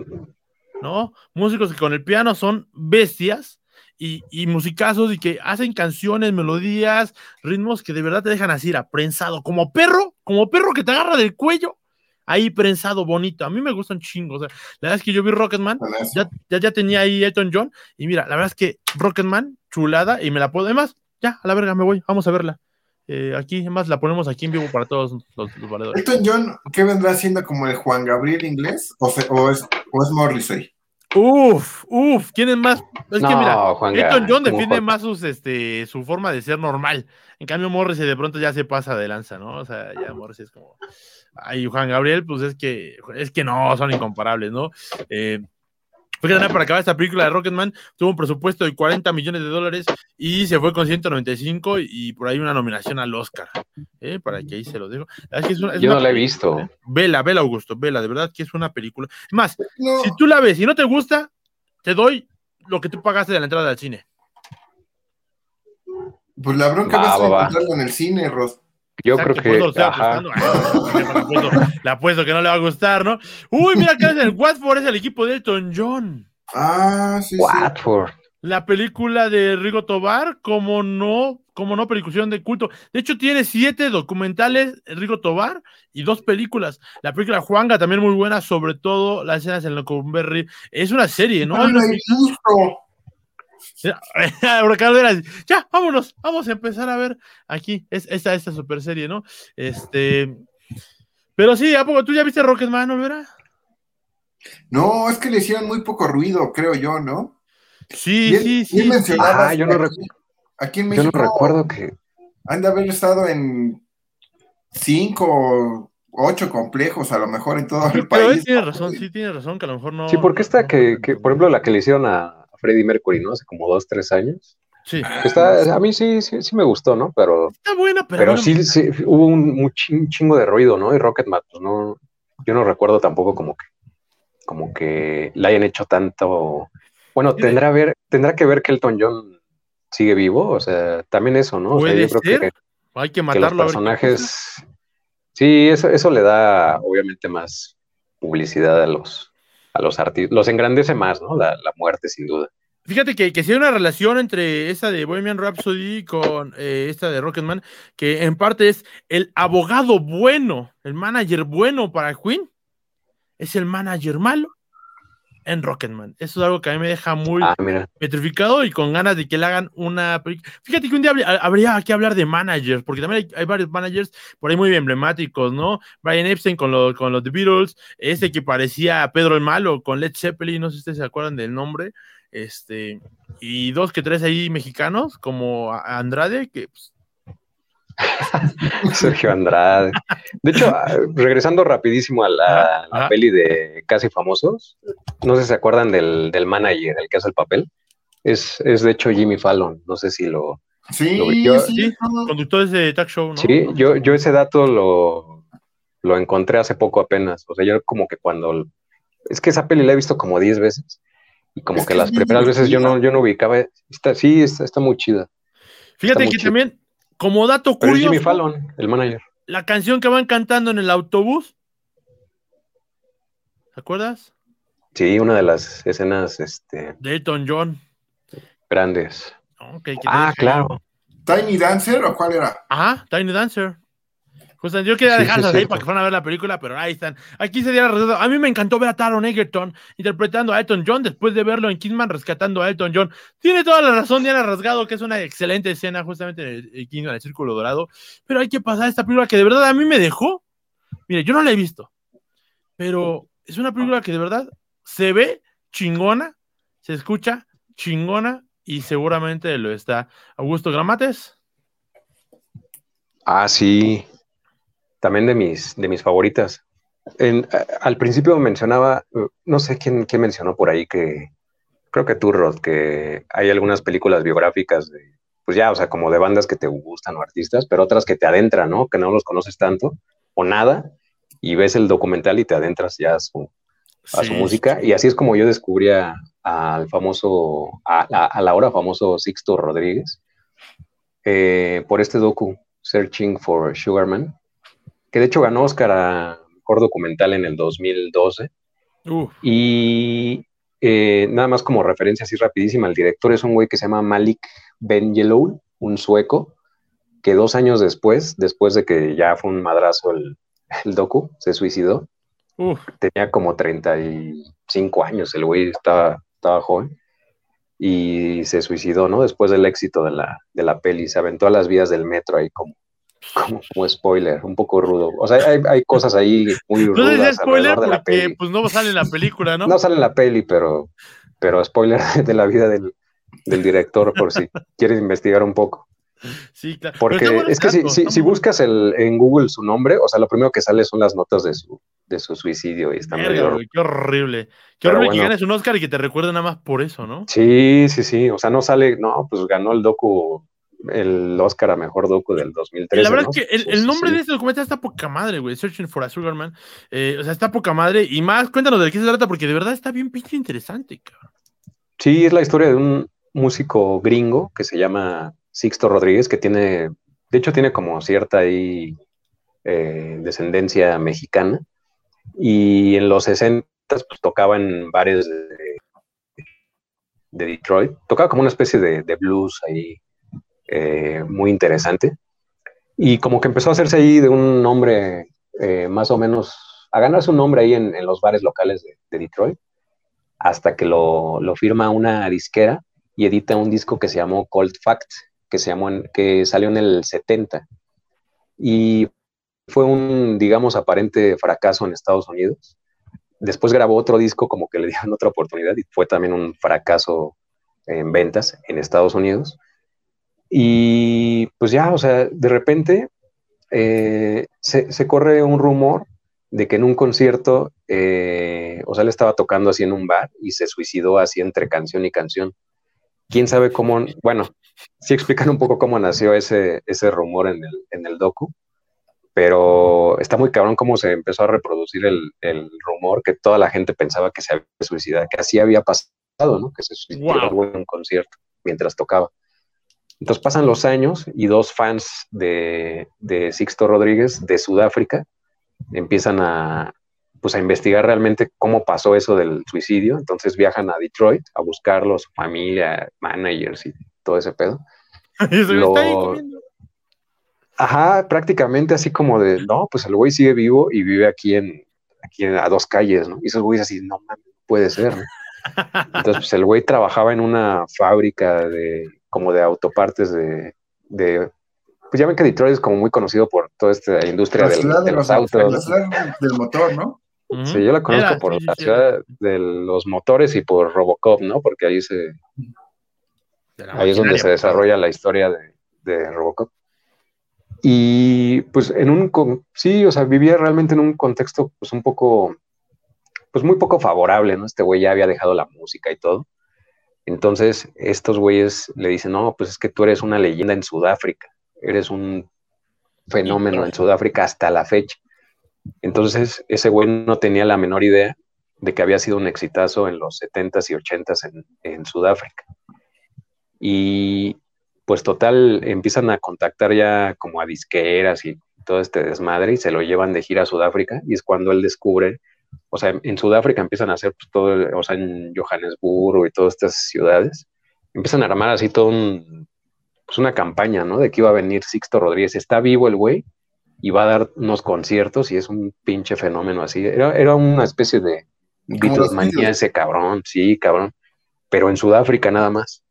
¿no? Músicos que con el piano son bestias y, y, musicazos y que hacen canciones, melodías, ritmos que de verdad te dejan así, prensado, como perro, como perro que te agarra del cuello ahí prensado bonito. A mí me gustan chingos. la verdad es que yo vi Rocketman, ya, ya, ya, tenía ahí Elton John, y mira, la verdad es que Rocketman, chulada, y me la puedo. Además, ya, a la verga me voy, vamos a verla. Eh, aquí, además, la ponemos aquí en vivo para todos los, los valedores. Elton John, ¿qué vendrá siendo como el Juan Gabriel inglés? ¿O, o, es, o es Morrissey? Uf, uf, ¿quién es más? Es que mira, Elton John defiende más sus, este, su forma de ser normal. En cambio, Morrissey de pronto ya se pasa de lanza, ¿no? O sea, ya Morrissey es como. Ay, Juan Gabriel, pues es que, es que no, son incomparables, ¿no? Eh, Fíjate, para acabar esta película de Rocketman, tuvo un presupuesto de 40 millones de dólares y se fue con 195 y por ahí una nominación al Oscar. ¿eh? Para que ahí se lo digo. Yo no la he visto. Vela, vela, Augusto, vela, de verdad que es una película. Más, si tú la ves y no te gusta, te doy lo que tú pagaste de la entrada al cine. Pues la bronca va, va, a encontrarlo en el cine, Ross. Yo creo que. Le apuesto que no le va a gustar, ¿no? Uy, mira que es el Watford, es el equipo de Elton John. Ah, sí. Watford. La película de Rigo Tobar, como no, como no, percusión de culto. De hecho, tiene siete documentales, Rigo Tobar, y dos películas. La película Juanga también muy buena, sobre todo las escenas en Locumberry. Es una serie, ¿no? no ya, vámonos, vamos a empezar a ver aquí es, esta, esta super serie, ¿no? Este, pero sí, ¿a poco tú ya viste Rocketman, Olvera? No, es que le hicieron muy poco ruido, creo yo, ¿no? Sí, sí, sí. Ah, yo no, aquí, en México, yo no recuerdo que. Han de haber estado en cinco ocho complejos, a lo mejor en todo el país. tiene razón, sí, tiene razón, que a lo mejor no. Sí, porque esta que, que, por ejemplo, la que le hicieron a, Freddie Mercury, ¿no? Hace como dos, tres años. Sí. Está, a mí sí, sí, sí me gustó, ¿no? Pero. Está buena, pero. Pero sí, sí, hubo un, chingo de ruido, ¿no? Y Rocketman, pues no. Yo no recuerdo tampoco como que. Como que la hayan hecho tanto. Bueno, tendrá, ver, tendrá que ver que Elton John sigue vivo, o sea, también eso, ¿no? O sea, yo creo que, Hay que matarlo. los personajes. Sí, eso, eso le da obviamente más publicidad a los, a los artistas, los engrandece más, ¿no? La, muerte, sin duda. Fíjate que, que si hay una relación entre esa de Bohemian Rhapsody con eh, esta de Rocketman, que en parte es el abogado bueno, el manager bueno para Queen, es el manager malo en Rocketman. Eso es algo que a mí me deja muy ah, petrificado y con ganas de que le hagan una. Fíjate que un día habría que hablar de managers, porque también hay, varios managers por ahí muy emblemáticos, ¿no? Brian Epstein con, con los The Beatles, ese que parecía Pedro el Malo con Led Zeppelin, no sé si ustedes se acuerdan del nombre. Este, y dos que tres ahí mexicanos, como Andrade, que pues, Sergio Andrade. De hecho, ah, regresando rapidísimo a la, peli de Casi Famosos, no sé si se acuerdan del, manager, el que hace el papel. Es, es de hecho Jimmy Fallon, no sé si lo... Sí, sí, conductores de talk show, ¿no? Sí, yo, yo ese dato lo, lo encontré hace poco apenas. O sea, yo como que cuando... Es que esa peli la he visto como 10 veces. Y como que, las primeras veces yo no, yo no ubicaba. Está, sí, está, muy chida. Fíjate que también como dato curioso. Jimmy Fallon, el manager. La canción que van cantando en el autobús. ¿Te acuerdas? Sí, una de las escenas, este. De Elton John. Grandes. ah, claro. ¿Tiny Dancer o cuál era? Ajá, Tiny Dancer yo quería dejarlas ahí para que fueran a ver la película, pero ahí están. Aquí se dieron A mí me encantó ver a Taron Egerton interpretando a Elton John después de verlo en Kingman rescatando a Elton John. Tiene toda la razón Diana Rasgado, que es una excelente escena justamente en el Kingman, en el Círculo Dorado. Pero hay que pasar esta película que de verdad a mí me dejó. Mire, yo no la he visto, pero es una película que de verdad se ve chingona, se escucha chingona y seguramente lo está. Augusto Gramates. Ah, sí, también de mis, de mis favoritas. al principio mencionaba, no sé quién, quién, mencionó por ahí que, creo que tú, Rod, que hay algunas películas biográficas de, pues ya, o sea, como de bandas que te gustan o artistas, pero otras que te adentran, ¿no? Que no los conoces tanto o nada, y ves el documental y te adentras ya a su, a su música. Y así es como yo descubrí a, al famoso, a, la ahora famoso Sixto Rodríguez, eh, por este docu, Searching for Sugarman, que de hecho ganó Oscar a mejor documental en el 2012. Y eh, nada más como referencia así rapidísima, el director es un güey que se llama Malik Benjeloul, un sueco, que dos años después, después de que ya fue un madrazo el, el docu, se suicidó. Tenía como 35 años, el güey estaba, estaba joven y se suicidó, ¿no? Después del éxito de la, de la peli, se aventó a las vías del metro ahí como, como, spoiler, un poco rudo. O sea, hay, hay cosas ahí muy rudas no spoiler de la peli. Pues no sale en la película, ¿no? No sale en la peli, pero, pero spoiler de la vida del, del director por si quieres investigar un poco. Sí, claro. Porque es que si, si, buscas el, en Google su nombre, o sea, lo primero que sale son las notas de su, de su suicidio y está medio... Qué horrible. Qué horrible que ganes un Oscar y que te recuerde nada más por eso, ¿no? Sí, sí, sí. O sea, no sale, no, pues ganó el docu, el Oscar a mejor docu del 2013. La verdad es que el, nombre de este documental está poca madre, güey. Searching for a Sugarman. Eh, o sea, está poca madre. Y más, cuéntanos de qué se trata, porque de verdad está bien pinche interesante, cabrón. Sí, es la historia de un músico gringo que se llama Sixto Rodríguez, que tiene, de hecho, tiene como cierta ahí eh, descendencia mexicana. Y en los 60 pues, tocaba en bares de, Detroit. Tocaba como una especie de, blues ahí eh, muy interesante. Y como que empezó a hacerse ahí de un nombre eh, más o menos, a ganarse un nombre ahí en, los bares locales de, Detroit, hasta que lo, firma una disquera y edita un disco que se llamó Cold Fact, que, se llamó que salió en el 70. Y fue un, digamos, aparente fracaso en Estados Unidos. Después grabó otro disco como que le dieron otra oportunidad y fue también un fracaso en ventas en Estados Unidos. Y pues ya, o sea, de repente eh, se, corre un rumor de que en un concierto, eh, o sea, él estaba tocando así en un bar y se suicidó así entre canción y canción. ¿Quién sabe cómo? Bueno, sí explican un poco cómo nació ese, ese rumor en el, en el docu, pero está muy cabrón cómo se empezó a reproducir el, el rumor que toda la gente pensaba que se había suicidado, que así había pasado, ¿no? Que se suicidó en un concierto mientras tocaba. Entonces pasan los años y dos fans de, de Sixto Rodríguez de Sudáfrica empiezan a, pues a investigar realmente cómo pasó eso del suicidio. Entonces viajan a Detroit a buscarlo, su familia, managers y todo ese pedo. Ajá, prácticamente así como de, no, pues el güey sigue vivo y vive aquí en, aquí a dos calles, ¿no? Y esos güeyes así, no mames, puede ser, Entonces, pues el güey trabajaba en una fábrica de, como de autopartes de, de pues ya ven que Detroit es como muy conocido por toda esta industria de, los, autos. La ciudad del motor, ¿no? Sí, yo la conozco por la ciudad de los motores y por Robocop, ¿no? Porque ahí se. Ahí es donde se desarrolla la historia de, Robocop. Y pues en un. Sí, o sea, vivía realmente en un contexto, pues un poco. Pues muy poco favorable, ¿no? Este güey ya había dejado la música y todo. Entonces, estos güeyes le dicen, no, pues es que tú eres una leyenda en Sudáfrica. Eres un fenómeno en Sudáfrica hasta la fecha. Entonces, ese güey no tenía la menor idea de que había sido un exitazo en los 70s y 80s en, Sudáfrica. Y pues total, empiezan a contactar ya como a disqueras y todo este desmadre y se lo llevan de gira a Sudáfrica y es cuando él descubre, o sea, en Sudáfrica empiezan a hacer pues, todo, o sea, en Johannesburgo y todas estas ciudades, empiezan a armar así todo un, pues una campaña, ¿no? De que iba a venir Sixto Rodríguez, está vivo el güey, y va a dar unos conciertos y es un pinche fenómeno así. Era, era una especie de Beatles ese cabrón, sí, cabrón, pero en Sudáfrica nada más.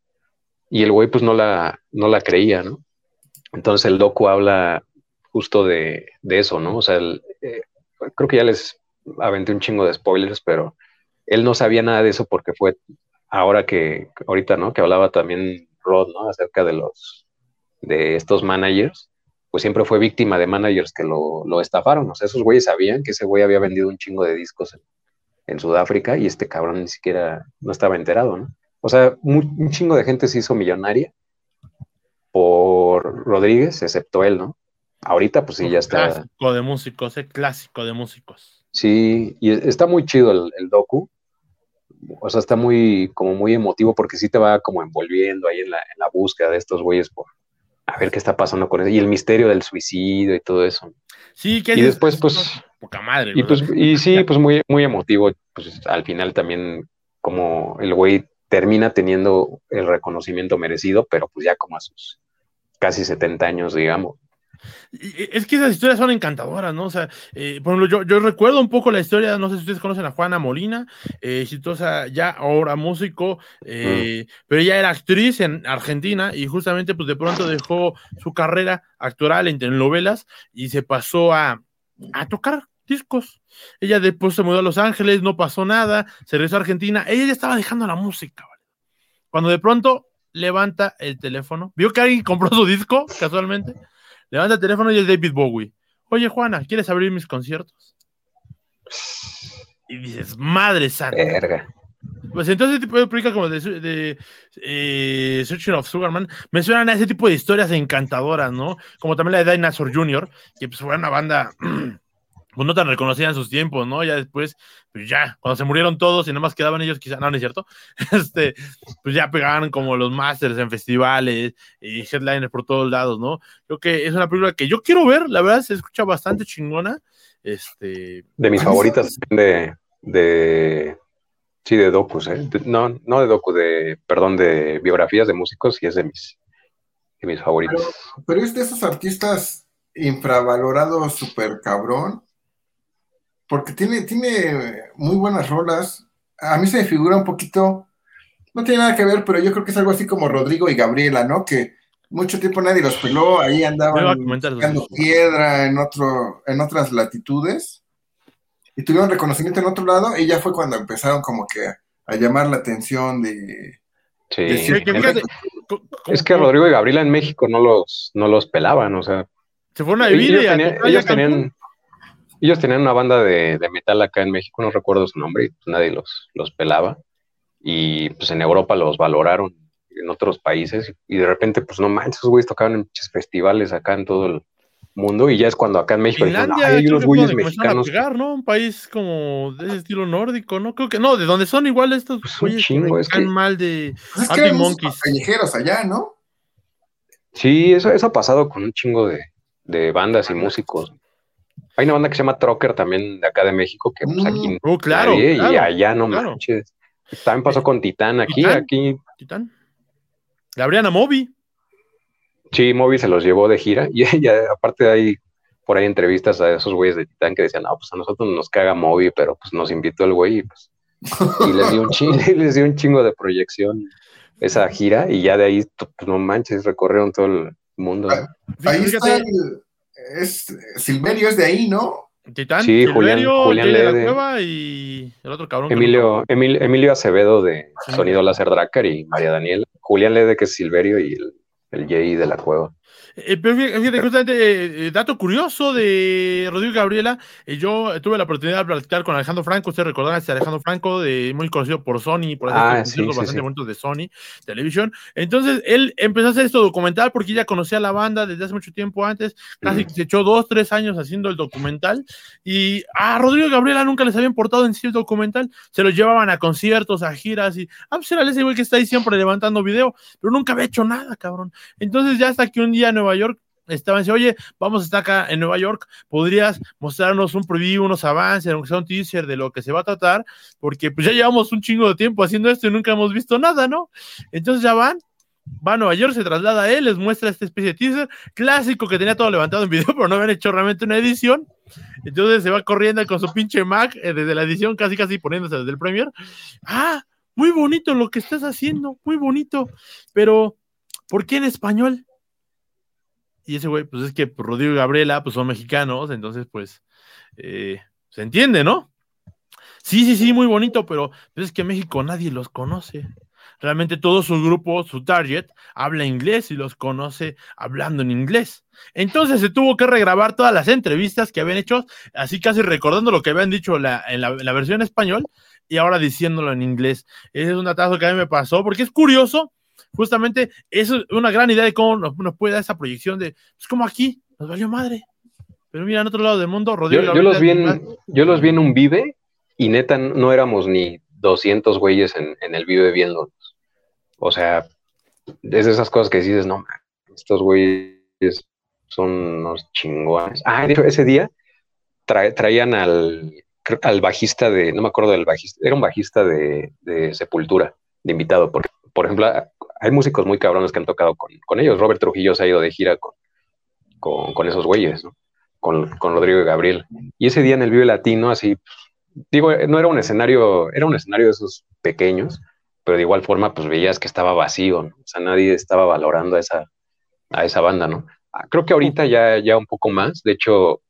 Y el güey pues no la, no la creía, ¿no? Entonces el docu habla justo de, eso, ¿no? O sea, eh, creo que ya les aventé un chingo de spoilers, pero él no sabía nada de eso porque fue ahora que, ahorita, ¿no? Que hablaba también Rod, ¿no? Acerca de los, de estos managers pues siempre fue víctima de managers que lo, estafaron. O sea, esos güeyes sabían que ese güey había vendido un chingo de discos en, Sudáfrica y este cabrón ni siquiera no estaba enterado, ¿no? O sea, un, chingo de gente se hizo millonaria por Rodríguez, excepto él, ¿no? Ahorita, pues sí, ya está. Clásico de músicos, eh, clásico de músicos. Sí, y está muy chido el, docu. o sea, está muy, como muy emotivo porque sí te va como envolviendo ahí en la, en la búsqueda de estos güeyes por a ver qué está pasando con eso. Y el misterio del suicidio y todo eso. Sí, que Y después, pues. Poca madre. Y, pues, y sí, pues muy, muy emotivo. Pues al final también, como el güey termina teniendo el reconocimiento merecido, pero pues ya como a sus casi 70 años, digamos. Es que esas historias son encantadoras, ¿no? O sea, eh, por ejemplo, yo, recuerdo un poco la historia, no sé si ustedes conocen a Juana Molina, eh, exitosa ya ahora músico, eh, pero ella era actriz en Argentina y justamente pues de pronto dejó su carrera actoral en telenovelas y se pasó a, a tocar discos. Ella después se mudó a Los Ángeles, no pasó nada, se regresó a Argentina, ella ya estaba dejando la música, ¿vale? Cuando de pronto levanta el teléfono, vio que alguien compró su disco casualmente Levanta el teléfono y es David Bowie. Oye, Juana, ¿quieres abrir mis conciertos? Y dices, madre santa. Verga. Pues entonces ese tipo de películas como de, de eh, Searching of Sugarman me suenan a ese tipo de historias encantadoras, ¿no? Como también la de Dinosaur Jr., que pues fue una banda pues no tan reconocida en sus tiempos, ¿no? Ya después, pues ya, cuando se murieron todos y nada más quedaban ellos, quizá, no, no es cierto, este, pues ya pegaban como los masters en festivales y headliners por todos lados, ¿no? Creo que es una película que yo quiero ver, la verdad se escucha bastante chingona, este... De mis favoritas, de, de, sí, de docus, ¿eh? no, no de docu, de, perdón, de biografías de músicos y es de mis, de mis favoritos. Pero, pero es de esos artistas infravalorados, súper cabrón, porque tiene, tiene muy buenas rolas. A mí se me figura un poquito, no tiene nada que ver, pero yo creo que es algo así como Rodrigo y Gabriela, ¿no? Que mucho tiempo nadie los peló, ahí andaban buscando piedra en, otro, en otras latitudes y tuvieron reconocimiento en otro lado y ya fue cuando empezaron como que a llamar la atención de... Sí, es que Rodrigo y Gabriela en México no los, no los pelaban, o sea... Se fueron a vivir ellos tenían ellos tenían una banda de, metal acá en México, no recuerdo su nombre, y pues nadie los, los pelaba. Y pues en Europa los valoraron en otros países y de repente, pues no manches, esos güeyes tocaban en muchos festivales acá en todo el mundo y ya es cuando acá en México hay unos güeyes mexicanos. ¿no? Un país como de ese estilo nórdico, ¿no? Creo que no, de donde son igual estos pues güeyes chingo, es que... mal de pues es que Monkeys. callejeros allá, ¿no? Sí, eso, eso ha pasado con un chingo de, de bandas y músicos. Hay una banda que se llama Trocker también de acá de México, que pues aquí mm, oh, claro, y allá no manches. También pasó con Titán aquí, aquí. Titán. Gabriana Moby. Sí, Moby se los llevó de gira y ella, aparte hay por ahí entrevistas a esos güeyes de Titán que decían, no, pues a nosotros nos caga Moby, pero pues nos invitó el güey y pues y les dio un chingo, les dio un chingo de proyección esa gira y ya de ahí, pues no manches, recorrieron todo el mundo. Ahí está el, es Silverio es de ahí, ¿no? Titán, sí, Julián, Julián de la Cueva y el otro cabrón. Emilio, Emilio, Acevedo de Sonido Láser Dracar y María Daniel. Julián Lede, que es Silverio, y el, el Jay de la Cueva. Eh, pero fíjate, justamente, eh, dato curioso de Rodrigo Gabriela, eh, yo tuve la oportunidad de platicar con Alejandro Franco, ustedes recordarán a Alejandro Franco, de, muy conocido por Sony, por ah, bastante de Sony Televisión. Entonces, él empezó a hacer esto documental porque ya conocía a la banda desde hace mucho tiempo antes, casi se echó dos, tres años haciendo el documental, y a Rodrigo Gabriela nunca les había importado en sí el documental, se lo llevaban a conciertos, a giras, y, ah, pues era ese güey que está ahí siempre levantando video, pero nunca había hecho nada, cabrón. Entonces, ya hasta que un día Nueva York estaban diciendo, oye, vamos a estar acá en Nueva York, ¿podrías mostrarnos un preview, unos avances, aunque sea un teaser de lo que se va a tratar? Porque pues ya llevamos un chingo de tiempo haciendo esto y nunca hemos visto nada, ¿no? Entonces ya van, va a Nueva York, se traslada a él, les muestra esta especie de teaser clásico que tenía todo levantado en video, pero no habían hecho realmente una edición. Entonces se va corriendo con su pinche Mac eh, desde la edición, casi casi poniéndose desde el Premiere. Ah, muy bonito lo que estás haciendo, muy bonito, pero ¿por qué en español? Y ese güey, pues es que Rodrigo y Gabriela, pues son mexicanos, entonces, pues, eh, se entiende, ¿no? Sí, sí, sí, muy bonito, pero pues es que México nadie los conoce. Realmente todo su grupo, su target, habla inglés y los conoce hablando en inglés. Entonces se tuvo que regrabar todas las entrevistas que habían hecho, así casi recordando lo que habían dicho la, en, la, en, la, versión español y ahora diciéndolo en inglés. Ese es un atazo que a mí me pasó, porque es curioso justamente eso es una gran idea de cómo nos, puede dar esa proyección de, pues como aquí, nos valió madre. Pero mira, en otro lado del mundo, Rodrigo. Yo, los, vi en, yo los vi en un vive y neta no éramos ni 200 güeyes en, el video viéndonos. O sea, es de esas cosas que dices, no, estos güeyes son unos chingones. Ah, ese día traían al, al bajista de, no me acuerdo del bajista, era un bajista de, Sepultura, de invitado, porque, por ejemplo, hay músicos muy cabrones que han tocado con, ellos. Robert Trujillo se ha ido de gira con, esos güeyes, ¿no? Con, Rodrigo y Gabriel. Y ese día en el Vive Latino, así, digo, no era un escenario, era un escenario de esos pequeños, pero de igual forma, pues veías que estaba vacío, ¿no? O sea, nadie estaba valorando a esa, a esa banda, ¿no? Ah, creo que ahorita ya, ya un poco más. De hecho,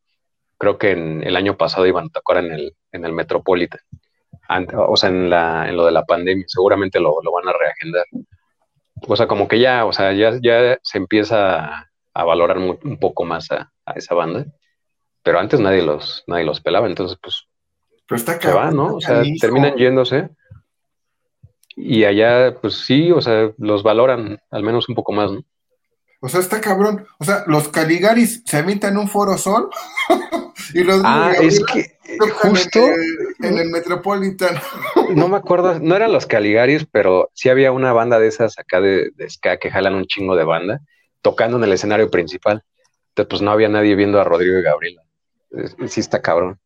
creo que en el año pasado iban a tocar en el, en el Metropolitan. o sea, en, la, en lo de la pandemia, seguramente lo, lo, van a reagendar. O sea, como que ya, o sea, ya, ya se empieza a, valorar un poco más a, esa banda. Pero antes nadie los, nadie los pelaba, entonces pues pero está se va, ¿no? O sea, terminan yéndose. Y allá, pues sí, o sea, los valoran al menos un poco más, ¿no? O sea, está cabrón. O sea, los Caligaris se en un foro sol y los Ah, es que justo en el, Metropolitan. no me acuerdo, no eran los Caligaris, pero sí había una banda de esas acá de, ska que jalan un chingo de banda tocando en el escenario principal. Entonces, pues no había nadie viendo a Rodrigo y Gabriela. Sí está cabrón.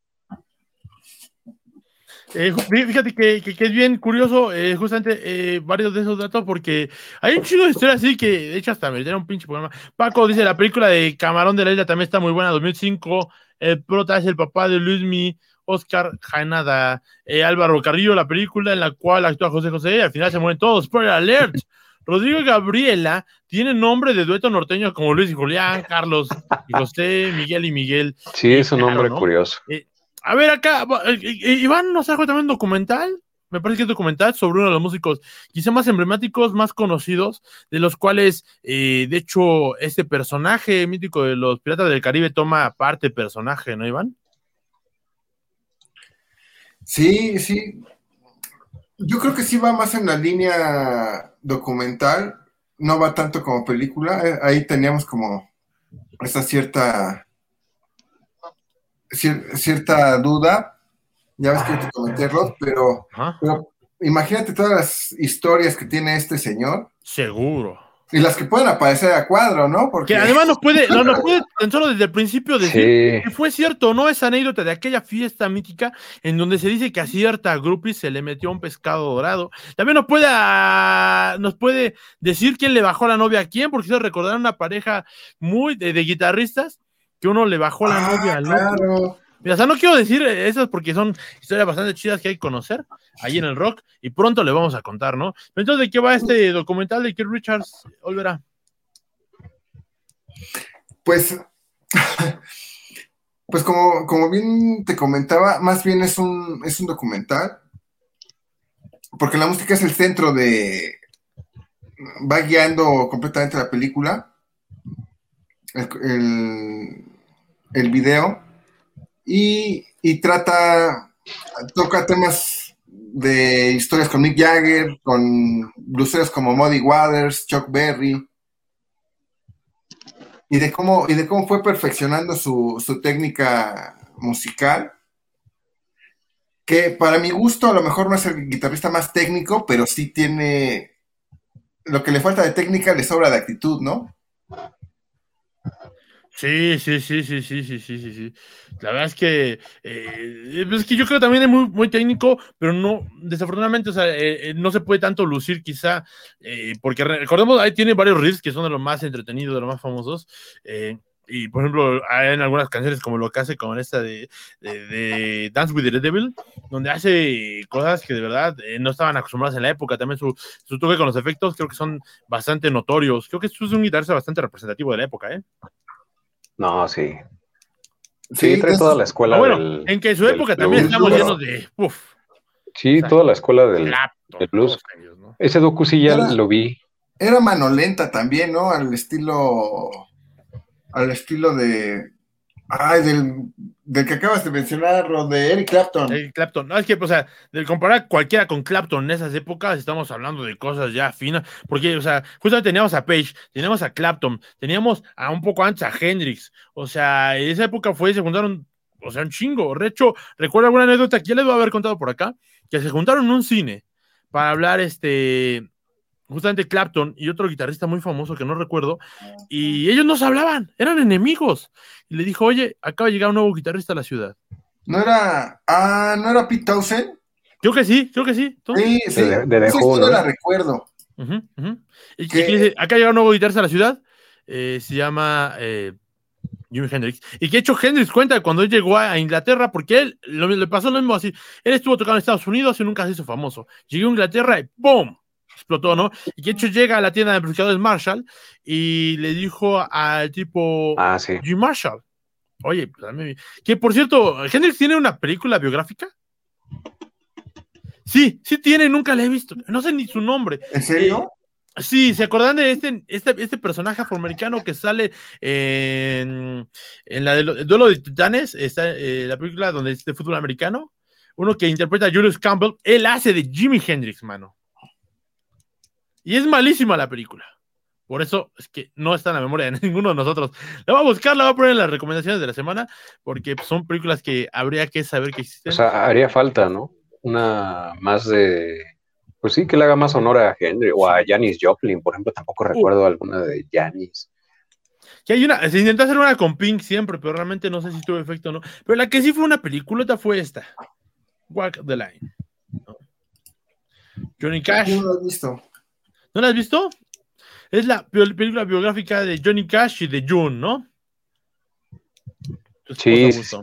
Eh, fíjate que, que, es bien curioso, eh, justamente eh, varios de esos datos, porque hay un chico de historia así que, de hecho, hasta me dieron un pinche programa. Paco dice: La película de Camarón de la Isla también está muy buena, 2005. El prota es el papá de Luismi, Oscar Jaenada. Álvaro Carrillo, la película en la cual actúa José José, y al final se mueren todos. Spoiler alert. Rodrigo y Gabriela tiene nombre de dueto norteño como Luis y Julián, Carlos y José, Miguel y Miguel. Sí, es un nombre curioso. A ver, acá, eh, eh, Iván nos trajo también un documental, me parece que es documental sobre uno de los músicos quizá más emblemáticos, más conocidos, de los cuales, eh, de hecho, este personaje mítico de los Piratas del Caribe toma parte personaje, ¿no, Iván? Sí, sí. Yo creo que sí va más en la línea documental, no va tanto como película. Ahí teníamos como esa cierta cierta duda, ya ves que te comenté, Rod, pero, imagínate todas las historias que tiene este señor. Seguro. Y las que pueden aparecer a cuadro, ¿no? Porque además nos puede, no, nos puede tan solo desde el principio decir que fue cierto, ¿no? Esa anécdota de aquella fiesta mítica en donde se dice que a cierta groupie se le metió un pescado dorado. También nos puede, ah, nos puede decir quién le bajó la novia a quién, porque se recordar una pareja muy de guitarristas que uno le bajó la novia al otro. o sea, no quiero decir esas porque son historias bastante chidas que hay que conocer ahí en el rock y pronto le vamos a contar, ¿no? Entonces, ¿de qué va este documental de Keith Richards, Olvera? Pues, pues como, como bien te comentaba, más bien es un, es un documental, porque la música es el centro de, va guiando completamente la película. El, el video y, trata, toca temas de historias con Mick Jagger, con bluseros como Muddy Waters, Chuck Berry, y de cómo, y de cómo fue perfeccionando su, su técnica musical, que para mi gusto a lo mejor no es el guitarrista más técnico, pero sí tiene lo que le falta de técnica, le sobra de actitud, ¿no? Sí, sí, sí, sí, sí, sí, sí, sí, sí. La verdad es que, eh, es que yo creo que también es muy, muy técnico, pero no, desafortunadamente, o sea, eh, eh, no se puede tanto lucir quizá, porque recordemos, ahí tiene varios riffs que son de los más entretenidos, de los más famosos, y por ejemplo, hay algunas canciones como lo que hace con esta de, de, Dance with the Devil, donde hace cosas que de verdad no estaban acostumbradas en la época, también su, su toque con los efectos creo que son bastante notorios, creo que es un guitarrista bastante representativo de la época, ¿eh? No, sí. Sí, trae toda la escuela. Ah, bueno, en que en su época también estamos llenos de. sí, toda la escuela del, blues. Ese docu sí ya lo vi. Era mano lenta también, ¿no? Al estilo. Al estilo de. Ay, del, del que acabas de mencionar, de Eric Clapton. Eric Clapton. No, es que, o sea, del comparar cualquiera con Clapton en esas épocas, estamos hablando de cosas ya finas. Porque, o sea, justamente teníamos a Page, teníamos a Clapton, teníamos a un poco antes a Hendrix. O sea, en esa época fue, se juntaron o sea, un chingo. De hecho, recuerdo alguna anécdota que ya les voy a haber contado por acá, que se juntaron en un cine para hablar este justamente Clapton y otro guitarrista muy famoso que no recuerdo, y ellos no se hablaban, eran enemigos. Y le dijo, oye, acaba de llegar un nuevo guitarrista a la ciudad. ¿No era, ah, ¿no era Pete Townsend? Creo que sí, creo que sí. Sí, sí, de, de ¿no? la recuerdo. Y que, dice, acá llega un nuevo guitarrista a la ciudad, eh, se llama eh, Jimi Hendrix. Y que de hecho Hendrix cuenta cuando él llegó a Inglaterra, porque él le pasó lo mismo así. Él estuvo tocando en Estados Unidos y nunca se hizo famoso. Llegó a Inglaterra y ¡pum! Explotó, ¿no? Y que de hecho llega a la tienda de amplificadores Marshall y le dijo al tipo ah, sí. Jim Marshall, oye, pues, que por cierto, Hendrix tiene una película biográfica. Sí, sí tiene, nunca la he visto. No sé ni su nombre. ¿En serio? Eh, sí, ¿se acuerdan de este, este, este personaje afroamericano que sale en, en la del duelo de titanes? Está eh, la película donde es de fútbol americano. Uno que interpreta a Julius Campbell. Él hace de Jimi Hendrix, mano. Y es malísima la película. Por eso es que no está en la memoria de ninguno de nosotros. La voy a buscar, la voy a poner en las recomendaciones de la semana, porque son películas que habría que saber que existen. O sea, haría falta, ¿no? Una más de. Pues sí, que le haga más honor a Henry o a Janis Joplin, por ejemplo. Tampoco recuerdo alguna de Janis. Que hay una, se intentó hacer una con Pink siempre, pero realmente no sé si tuvo efecto o no. Pero la que sí fue una peliculota fue esta: Walk the Line. Johnny Cash. No lo he visto. ¿No la has visto? Es la película biográfica de Johnny Cash y de June, ¿no? Sí, sí.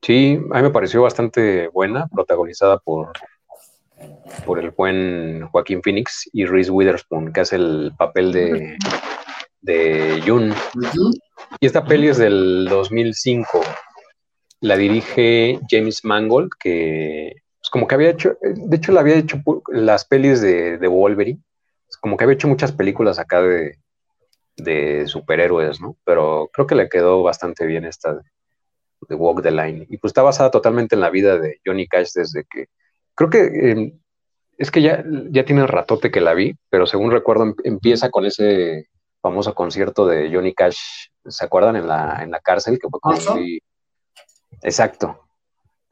Sí, a mí me pareció bastante buena, protagonizada por, por el buen Joaquín Phoenix y Reese Witherspoon, que hace el papel de, de June. Y esta peli es del 2005. La dirige James Mangold, que como que había hecho, de hecho, le había hecho las pelis de, de Wolverine, como que había hecho muchas películas acá de, de superhéroes, ¿no? Pero creo que le quedó bastante bien esta de, Walk the Line. Y pues está basada totalmente en la vida de Johnny Cash desde que, creo que em, es que ya, ya tiene ratote que la vi, pero según recuerdo em, empieza con ese famoso concierto de Johnny Cash, ¿se acuerdan? En la, en la cárcel, que fue Exacto,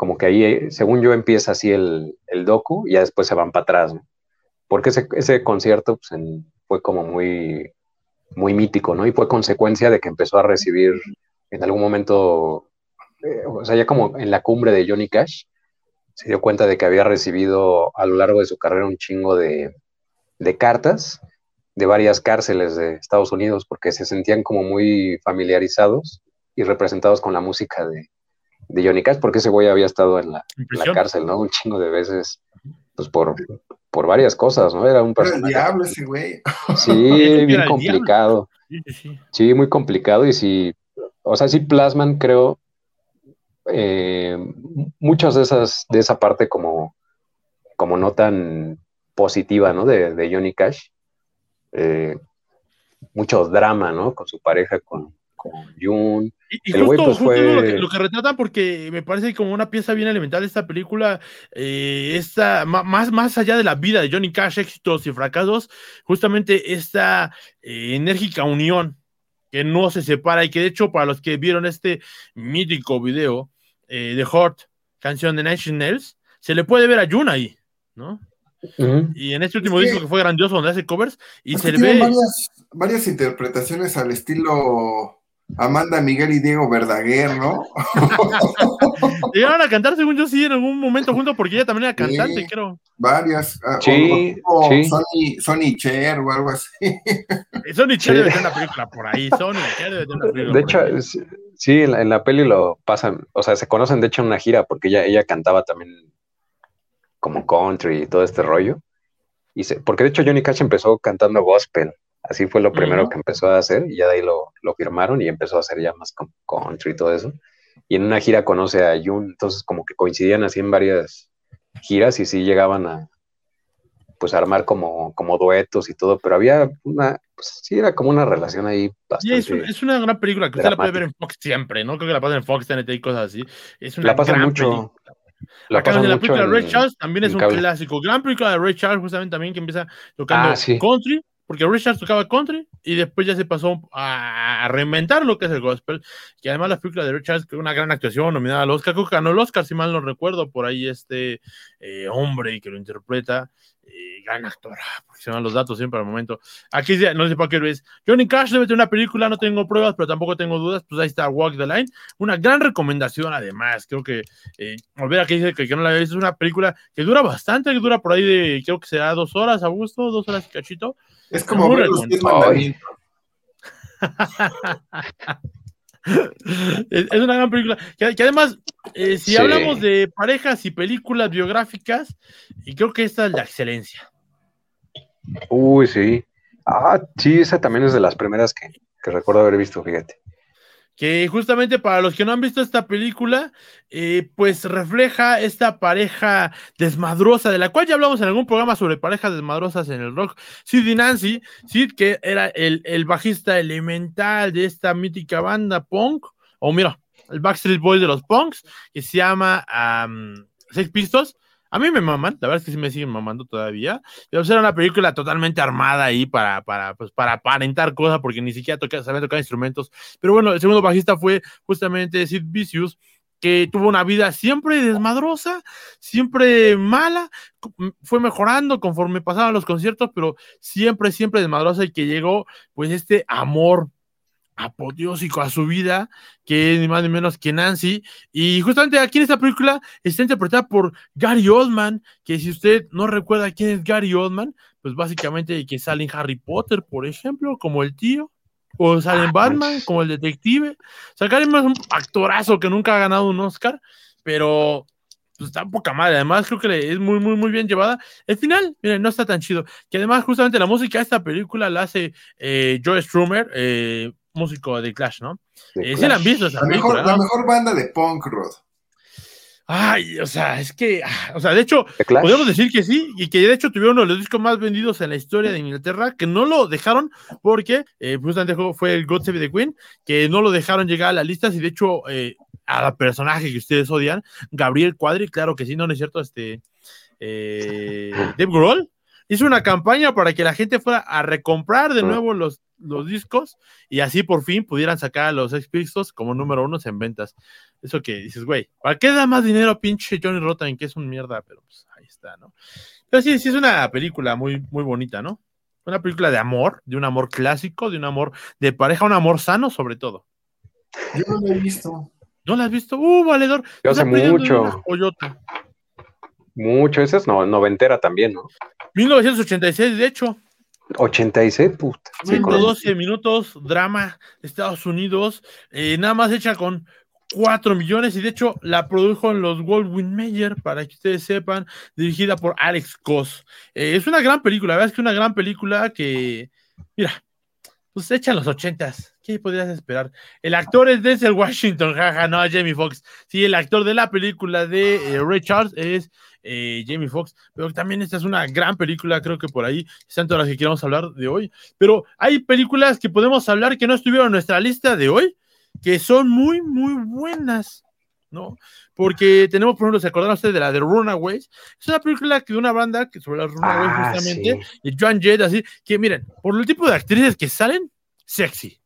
como que ahí, eh, según yo, empieza así el, el docu y ya después se van para atrás. Porque ese, ese concierto pues, fue como muy, muy mítico, ¿no? Y fue consecuencia de que empezó a recibir en algún momento, eh, o sea, ya como en la cumbre de Johnny Cash, se dio cuenta de que había recibido a lo largo de su carrera un chingo de, de cartas de varias cárceles de Estados Unidos porque se sentían como muy familiarizados y representados con la música de, de Johnny Cash, porque ese güey había estado en la, cárcel, ¿no? Un chingo de veces, pues por, por varias cosas, ¿no? Era un personaje. el diablo ese güey. Sí, bien complicado. Sí, muy complicado y sí, o sea, sí plasman, creo, eh, muchas de esas, de esa parte como, como no tan positiva, ¿no? De, de Johnny Cash. Eh, mucho drama, ¿no? Con su pareja, con, con June. Y, justo, lo, que, lo, retratan, porque me parece como una pieza bien elemental de esta película, eh, más, más allá de la vida de Johnny Cash, éxitos y fracasos, justamente esta eh, enérgica unión que no se separa y que de hecho para los que vieron este mítico video eh, de Hort, canción de Nine Nails, se le puede ver a June ahí, ¿no? Y en este último disco que fue grandioso, donde hace covers, y se le ve. Varias, varias interpretaciones al estilo Amanda, Miguel y Diego Verdaguer, ¿no? Llegaron a cantar, según yo, sí, en algún momento juntos, porque ella también era cantante, creo. Varias. Ah, sí, sí. Sonny, Cher o algo así. Eh, Sonny Cher debe tener una película por ahí. Sonny Cher debe tener una película. De hecho, sí, en la, peli lo pasan, o sea, se conocen de hecho en una gira, porque ella, ella cantaba también como country y todo este rollo. Y se, porque de hecho Johnny Cash empezó cantando gospel. Así fue lo primero que empezó a hacer y ya de ahí lo, firmaron y empezó a hacer ya más country y todo eso. Y en una gira conoce a Jun, entonces como que coincidían así en varias giras y sí llegaban a pues armar como, como duetos y todo, pero había una, pues sí era como una relación ahí bastante es, una gran película que usted la puede ver en Fox siempre, ¿no? Creo que la pasan en Fox, TNT y cosas así. Es una la pasan mucho. La, pasan la película de Ray Charles también es un clásico. Gran película de Ray Charles, justamente también que empieza tocando ah, country porque Richard tocaba country y después ya se pasó a, reinventar lo que es el gospel, que además la película de Richard es una gran actuación nominada al Oscar, creo que el Oscar, si mal no recuerdo, por ahí este eh, hombre que lo interpreta, eh, gran actor, porque se van los datos siempre al momento. Aquí no sé para qué es. Johnny Cash debe tener una película, no tengo pruebas, pero tampoco tengo dudas, pues ahí está Walk the Line, una gran recomendación además, creo que, eh, volver a que dice que, no la visto, es una película que dura bastante, que dura por ahí de, creo que será dos horas a gusto, dos horas y cachito, es como ver los es, una gran película. Que, además, eh, si hablamos de parejas y películas biográficas, y creo que esta es la excelencia. Uy, sí. Ah, sí, esa también es de las primeras que, que recuerdo haber visto, fíjate que justamente para los que no han visto esta película, eh, pues refleja esta pareja desmadrosa, de la cual ya hablamos en algún programa sobre parejas desmadrosas en el rock. Sid y Nancy, Sid que era el, bajista elemental de esta mítica banda punk, o mira, el Backstreet Boy de los punks, que se llama Sex Pistols, a mí me maman, la verdad es que sí me siguen mamando todavía. Pero era una película totalmente armada ahí para, para, pues, para aparentar cosas, porque ni siquiera toca, sabía tocar instrumentos. Pero bueno, el segundo bajista fue justamente Sid Vicious, que tuvo una vida siempre desmadrosa, siempre mala, fue mejorando conforme pasaban los conciertos, pero siempre, siempre desmadrosa y que llegó pues este amor apoteósico a su vida, que es ni más ni menos que Nancy. Y justamente aquí en esta película está interpretada por Gary Oldman, que si usted no recuerda quién es Gary Oldman, pues básicamente que sale en Harry Potter, por ejemplo, como el tío. O sale en ah, Batman, pues. como el detective. O sea, Gary Oldman es un actorazo que nunca ha ganado un Oscar, pero pues está poca madre. Además, creo que es muy, muy, muy bien llevada. El final, miren, no está tan chido. Que además, justamente la música de esta película la hace eh, Joe Strummer, eh, músico de Clash, ¿no? Eh, la han visto esa la mejor, la mejor banda de punk, Rod. Ay, o sea, es que, ah, o sea, de hecho, podemos decir que sí, y que de hecho tuvieron uno de los discos más vendidos en la historia de Inglaterra, que no lo dejaron porque eh, justamente fue el God Save the Queen, que no lo dejaron llegar a las listas, y de hecho, eh, a la personaje que ustedes odian, Gabriel Cuadri, claro que sí, no, no es cierto, este, eh, Dave Grohl, hizo una campaña para que la gente fuera a recomprar de nuevo los, los discos y así por fin pudieran sacar a los Sex Pistols como número uno en ventas. Eso que dices, güey, ¿para qué da más dinero pinche Johnny Rotten que es un mierda? Pero pues ahí está, ¿no? Pero sí, sí es una película muy, muy bonita, ¿no? Una película de amor, de un amor clásico, de un amor de pareja, un amor sano sobre todo. Yo no la he visto. ¿No la has visto? ¡Uh, valedor! Yo hace mucho. Mucho, esa es noventera también, ¿no? 1986, de hecho. 86, puta. 112 minutos, drama de Estados Unidos, eh, nada más hecha con 4 millones y de hecho la produjo en los Goldwyn Mayer, para que ustedes sepan, dirigida por Alex Koss. Eh, es una gran película, la verdad es que una gran película que, mira, pues hecha en los ochentas, ¿qué podrías esperar? El actor es Denzel Washington, jaja, no, Jamie Foxx. Sí, el actor de la película de eh, Ray Charles es eh, Jamie Foxx, pero también esta es una gran película, creo que por ahí están todas las que queremos hablar de hoy, pero hay películas que podemos hablar que no estuvieron en nuestra lista de hoy, que son muy, muy buenas, ¿no? Porque tenemos, por ejemplo, ¿se acordaron ustedes de la de Runaways? Es una película que de una banda que sobre las Runaways ah, justamente, y Joan Jett, así, que miren, por el tipo de actrices que salen, sexy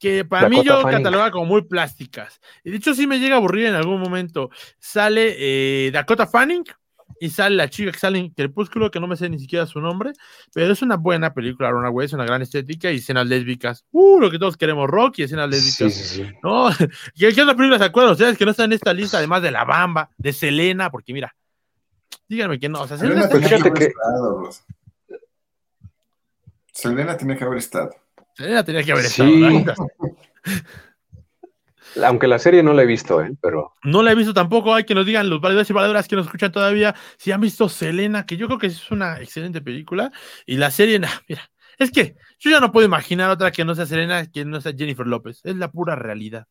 que para mí yo cataloga como muy plásticas. Y de hecho sí me llega a aburrir en algún momento. Sale eh, Dakota Fanning y sale la chica que sale en Crepúsculo, que no me sé ni siquiera su nombre, pero es una buena película, Runaway, es una gran estética y escenas lésbicas. Uh, lo que todos queremos, rock y escenas lésbicas. Sí, sí, sí. ¿No? ¿Qué, otra película se acuerdan ustedes que no está en esta lista, además de La Bamba, de Selena? Porque mira, díganme que no. O sea, Selena, tiene que... Estado, Selena tiene que haber estado. Selena tenía que haber estado. Aunque la serie no la he visto, ¿eh? pero. No la he visto tampoco. Hay que nos digan los valedores y valedoras que nos escuchan todavía si han visto Selena, que yo creo que es una excelente película. Y la serie, mira, es que yo ya no puedo imaginar otra que no sea Selena, que no sea Jennifer López. Es la pura realidad.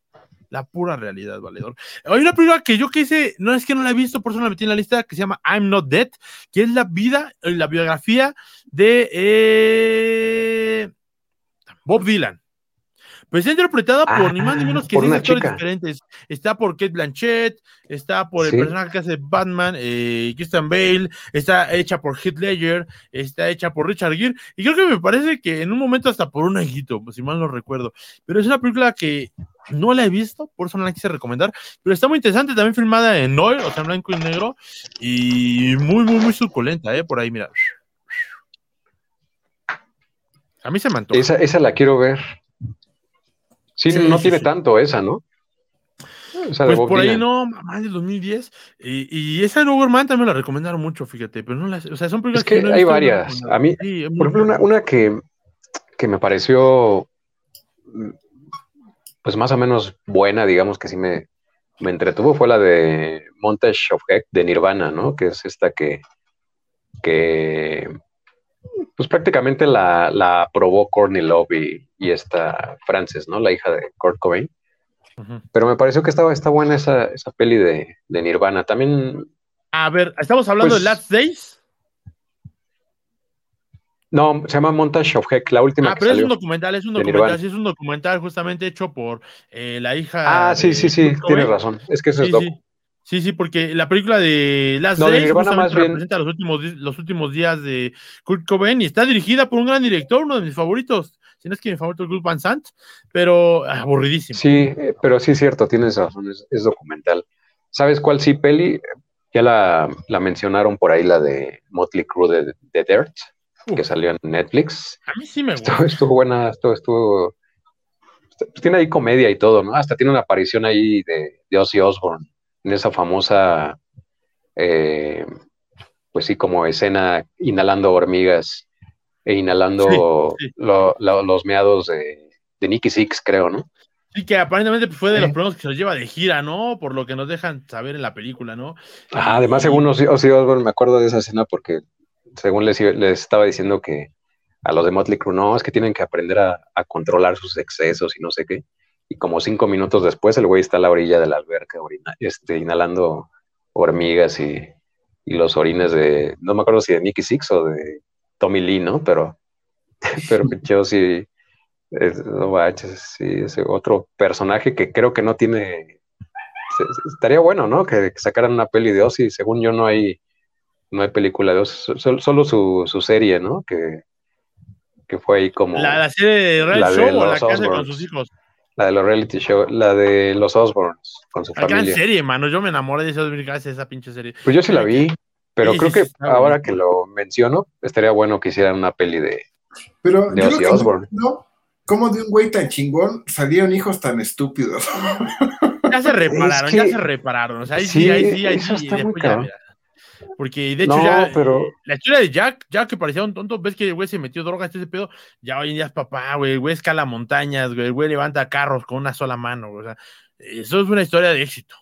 La pura realidad, valedor. Hay una película que yo quise, no es que no la he visto, por eso la metí en la lista, que se llama I'm Not Dead, que es la vida, la biografía de eh, Bob Dylan. pues está interpretada por ni más ni menos que seis actores diferentes. Está por Kate Blanchett, está por el personaje que hace Batman, eh, Christian Bale, está hecha por Heath Ledger, está hecha por Richard Gere, y creo que me parece que en un momento hasta por un hijito, si mal no recuerdo. Pero es una película que no la he visto, por eso no la quise recomendar, pero está muy interesante, también filmada en oil, o sea, en blanco y negro, y muy, muy, muy suculenta, ¿eh? Por ahí, mira. A mí se me antoja. Esa, esa la quiero ver. Sí, no tiene tanto esa, ¿no? pues por ahí no, más del 2010. Y, y esa de Overman también la recomendaron mucho, fíjate, pero no las, o sea, son películas es que, hay varias. A mí, por ejemplo, una, una que, que, me pareció pues más o menos buena, digamos que sí me, me entretuvo, fue la de Montage of Heck de Nirvana, ¿no? Que es esta que, que pues prácticamente la, la probó Courtney Love y, y, esta Frances, ¿no? La hija de Kurt Cobain. Pero me pareció que estaba está buena esa, esa peli de, de, Nirvana. También. A ver, ¿estamos hablando de pues Last Days? No, se llama Montage of Heck, la última. Ah, pero es un documental, es un documental, sí, es un documental justamente hecho por eh, la hija. Ah, sí, sí, sí, tienes razón. Es que eso es sí. Sí, sí, porque la película de Last no, Days más bien... representa los últimos, los últimos días de Kurt Cobain y está dirigida por un gran director, uno de mis favoritos. Si no es que mi favorito es Gus Van Sant, pero aburridísimo. Sí, eh, pero sí es cierto, tienes razón, es, documental. ¿Sabes cuál sí, peli? Ya la, la, mencionaron por ahí, la de Motley Crue de, de Dirt, que salió en Netflix. A mí sí me gusta. Estuvo, buena, estuvo, estuvo pues tiene ahí comedia y todo, ¿no? Hasta tiene una aparición ahí de, de Ozzy Osbourne en esa famosa, eh, pues sí, como escena inhalando hormigas e inhalando los meados de, de Nicky Six, creo, ¿no? Sí, que aparentemente fue de los primeros que se los lleva de gira, ¿no? Por lo que nos dejan saber en la película, ¿no? además, según Ozzy Osbourne, me acuerdo de esa escena porque según les, les estaba diciendo que a los de Motley Crue, no, es que tienen que aprender a, a controlar sus excesos y no sé qué y como cinco minutos después el güey está a la orilla de la alberca este, inhalando hormigas y, los orines de, no me acuerdo si de Nicky Six o de Tommy Lee, ¿no? Pero, pero yo sí, no sí, ese otro personaje que creo que no tiene, estaría bueno, ¿no? Que, sacaran una peli de Ozzy, según yo no hay, no hay película de Ozzy, solo, su, su, serie, ¿no? Que, que fue ahí como... La, serie de Red Show o la casa con sus hijos. La de los reality show, la de los Osborns con su familia. gran serie, mano. Yo me enamoré de esa, esa pinche serie. Pues yo sí la vi, pero creo que ahora que lo menciono, estaría bueno que hicieran una peli de, pero de Ozzy Osbourne. No, ¿Cómo de un güey tan chingón salieron hijos tan estúpidos? Ya se repararon, ya se repararon. O sea, ahí sí, ahí sí, ahí sí. Porque de hecho ya pero... la historia de Jack, Jack que parecía un tonto, ves que el güey se metió drogas, este pedo, ya hoy en día es papá, güey, el güey escala montañas, güey, el güey levanta carros con una sola mano, o sea, eso es una historia de éxito.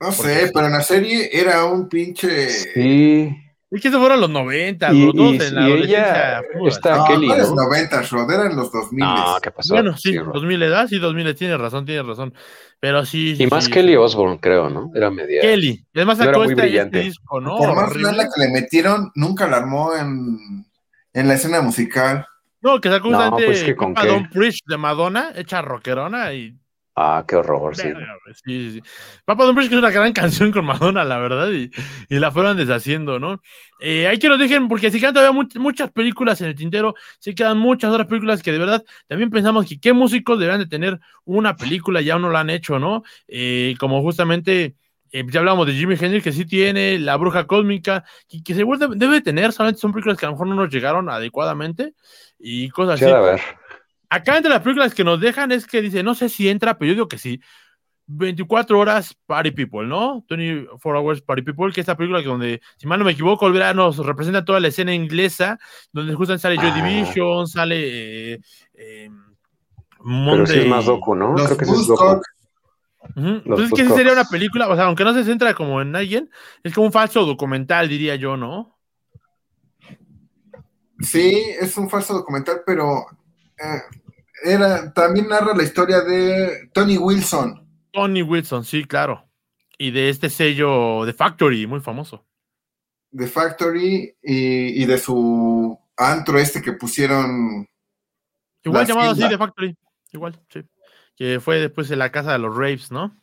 No sé, pero en la serie era un pinche... Sí. Es que eso fueron los 90, los dos en la adolescencia. Está no, Kelly, no, los 90, Rod, eran los 2000. No, ¿qué pasó? Bueno, sí, 2000 edad, sí, 2000, tienes razón, tienes razón. Pero sí. Y más Kelly Osbourne, creo, ¿no? Era media. Kelly. Además, no era muy este disco, ¿no? Por más la que le metieron, nunca la armó en, en la escena musical. No, que sacó no, pues que con Don Preach de Madonna, hecha rockerona y Ah, qué horror, sí. Sí, sí, Papa Don't Preach que es una gran canción con Madonna, la verdad, y, y la fueron deshaciendo, ¿no? Eh, hay que nos dejen, porque si quedan todavía muchas películas en el tintero, se quedan muchas otras películas que de verdad también pensamos que qué músicos deberían de tener una película, ya no la han hecho, ¿no? Eh, como justamente, eh, ya hablamos de Jimmy Hendrix, que sí tiene, La Bruja Cósmica, que, que seguro debe tener, solamente son películas que a lo mejor no nos llegaron adecuadamente y cosas así. A ver. Acá entre las películas que nos dejan es que dice, no sé si entra, pero yo digo que sí. 24 horas Party People, ¿no? 24 Hours Party People, que es esta película que donde, si mal no me equivoco, el nos representa toda la escena inglesa, donde justamente sale Joy ah. Division, sale eh, eh, Pero sí es más docu, ¿no? Creo que sí es docu. Entonces, que sería una película, o sea, aunque no se centra como en alguien, es como un falso documental, diría yo, ¿no? Sí, es un falso documental, pero era, también narra la historia de Tony Wilson. Tony Wilson, sí, claro. Y de este sello de Factory, muy famoso. De Factory y, de su antro este que pusieron. Igual llamado así, de Factory. igual, sí. Que fue después de la casa de los Raves, ¿no?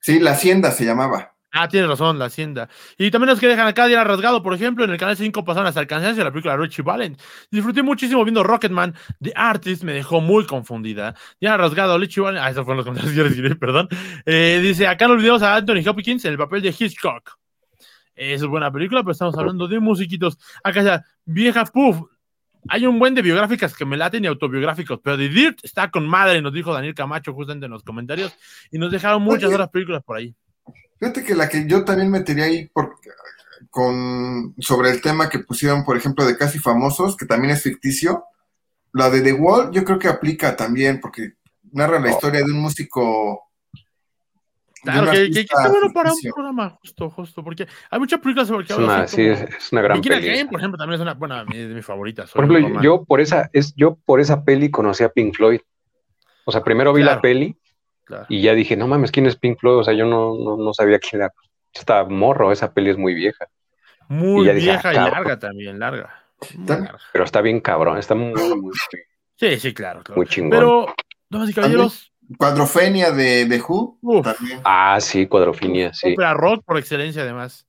Sí, la Hacienda se llamaba. Ah, tiene razón, la hacienda. Y también los que dejan acá Diana Rasgado, por ejemplo, en el canal 5 pasaron hasta el cansancio de la película Richie Valent. Disfruté muchísimo viendo Rocketman. The Artist me dejó muy confundida. Diana Rasgado, Richie Valent. Ah, esos fueron los comentarios que perdón. Eh, dice, acá no olvidemos a Anthony Hopkins en el papel de Hitchcock. Es buena película, pero estamos hablando de musiquitos. Acá ya, vieja puff. Hay un buen de biográficas que me laten y autobiográficos, pero The Dirt está con madre, nos dijo Daniel Camacho justamente en los comentarios, y nos dejaron muchas otras películas por ahí. Fíjate que la que yo también metería ahí por, con, sobre el tema que pusieron, por ejemplo, de Casi Famosos, que también es ficticio, la de The Wall yo creo que aplica también, porque narra la oh. historia de un músico Claro, que, que, está bueno para un programa, justo, justo, porque hay muchas películas sobre que hablan. Sí, es, una gran peli. por ejemplo, también es una, bueno, de mis favoritas. Por ejemplo, yo por, esa, es, yo por esa peli conocí a Pink Floyd. O sea, primero vi la peli y ya dije, no mames, ¿quién es Pink Floyd? O sea, yo no, no, no sabía quién era. Está morro, esa peli es muy vieja. Muy vieja ah, y larga también, larga. Pero está bien cabrón, está muy, muy, Sí, sí, claro, claro. Muy chingón. Pero, damas y caballeros. Cuadrofenia de, de Who. Ah, sí, Cuadrofenia, sí. Opera rock por excelencia, además.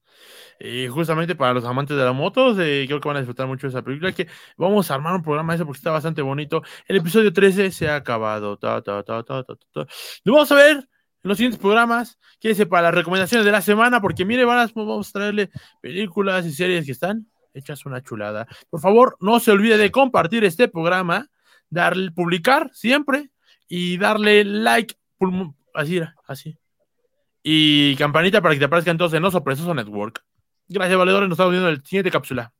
Y justamente para los amantes de la moto, creo que van a disfrutar mucho de esa película. Que vamos a armar un programa de eso porque está bastante bonito. El episodio 13 se ha acabado. Lo vamos a ver en los siguientes programas. Quédense para las recomendaciones de la semana, porque mire, vamos a traerle películas y series que están hechas una chulada. Por favor, no se olvide de compartir este programa, darle, publicar siempre y darle like, así, así. Y campanita para que te aparezcan todos en Oso Precioso Network. Gracias, valedores. Nos estamos viendo en el siguiente cápsula.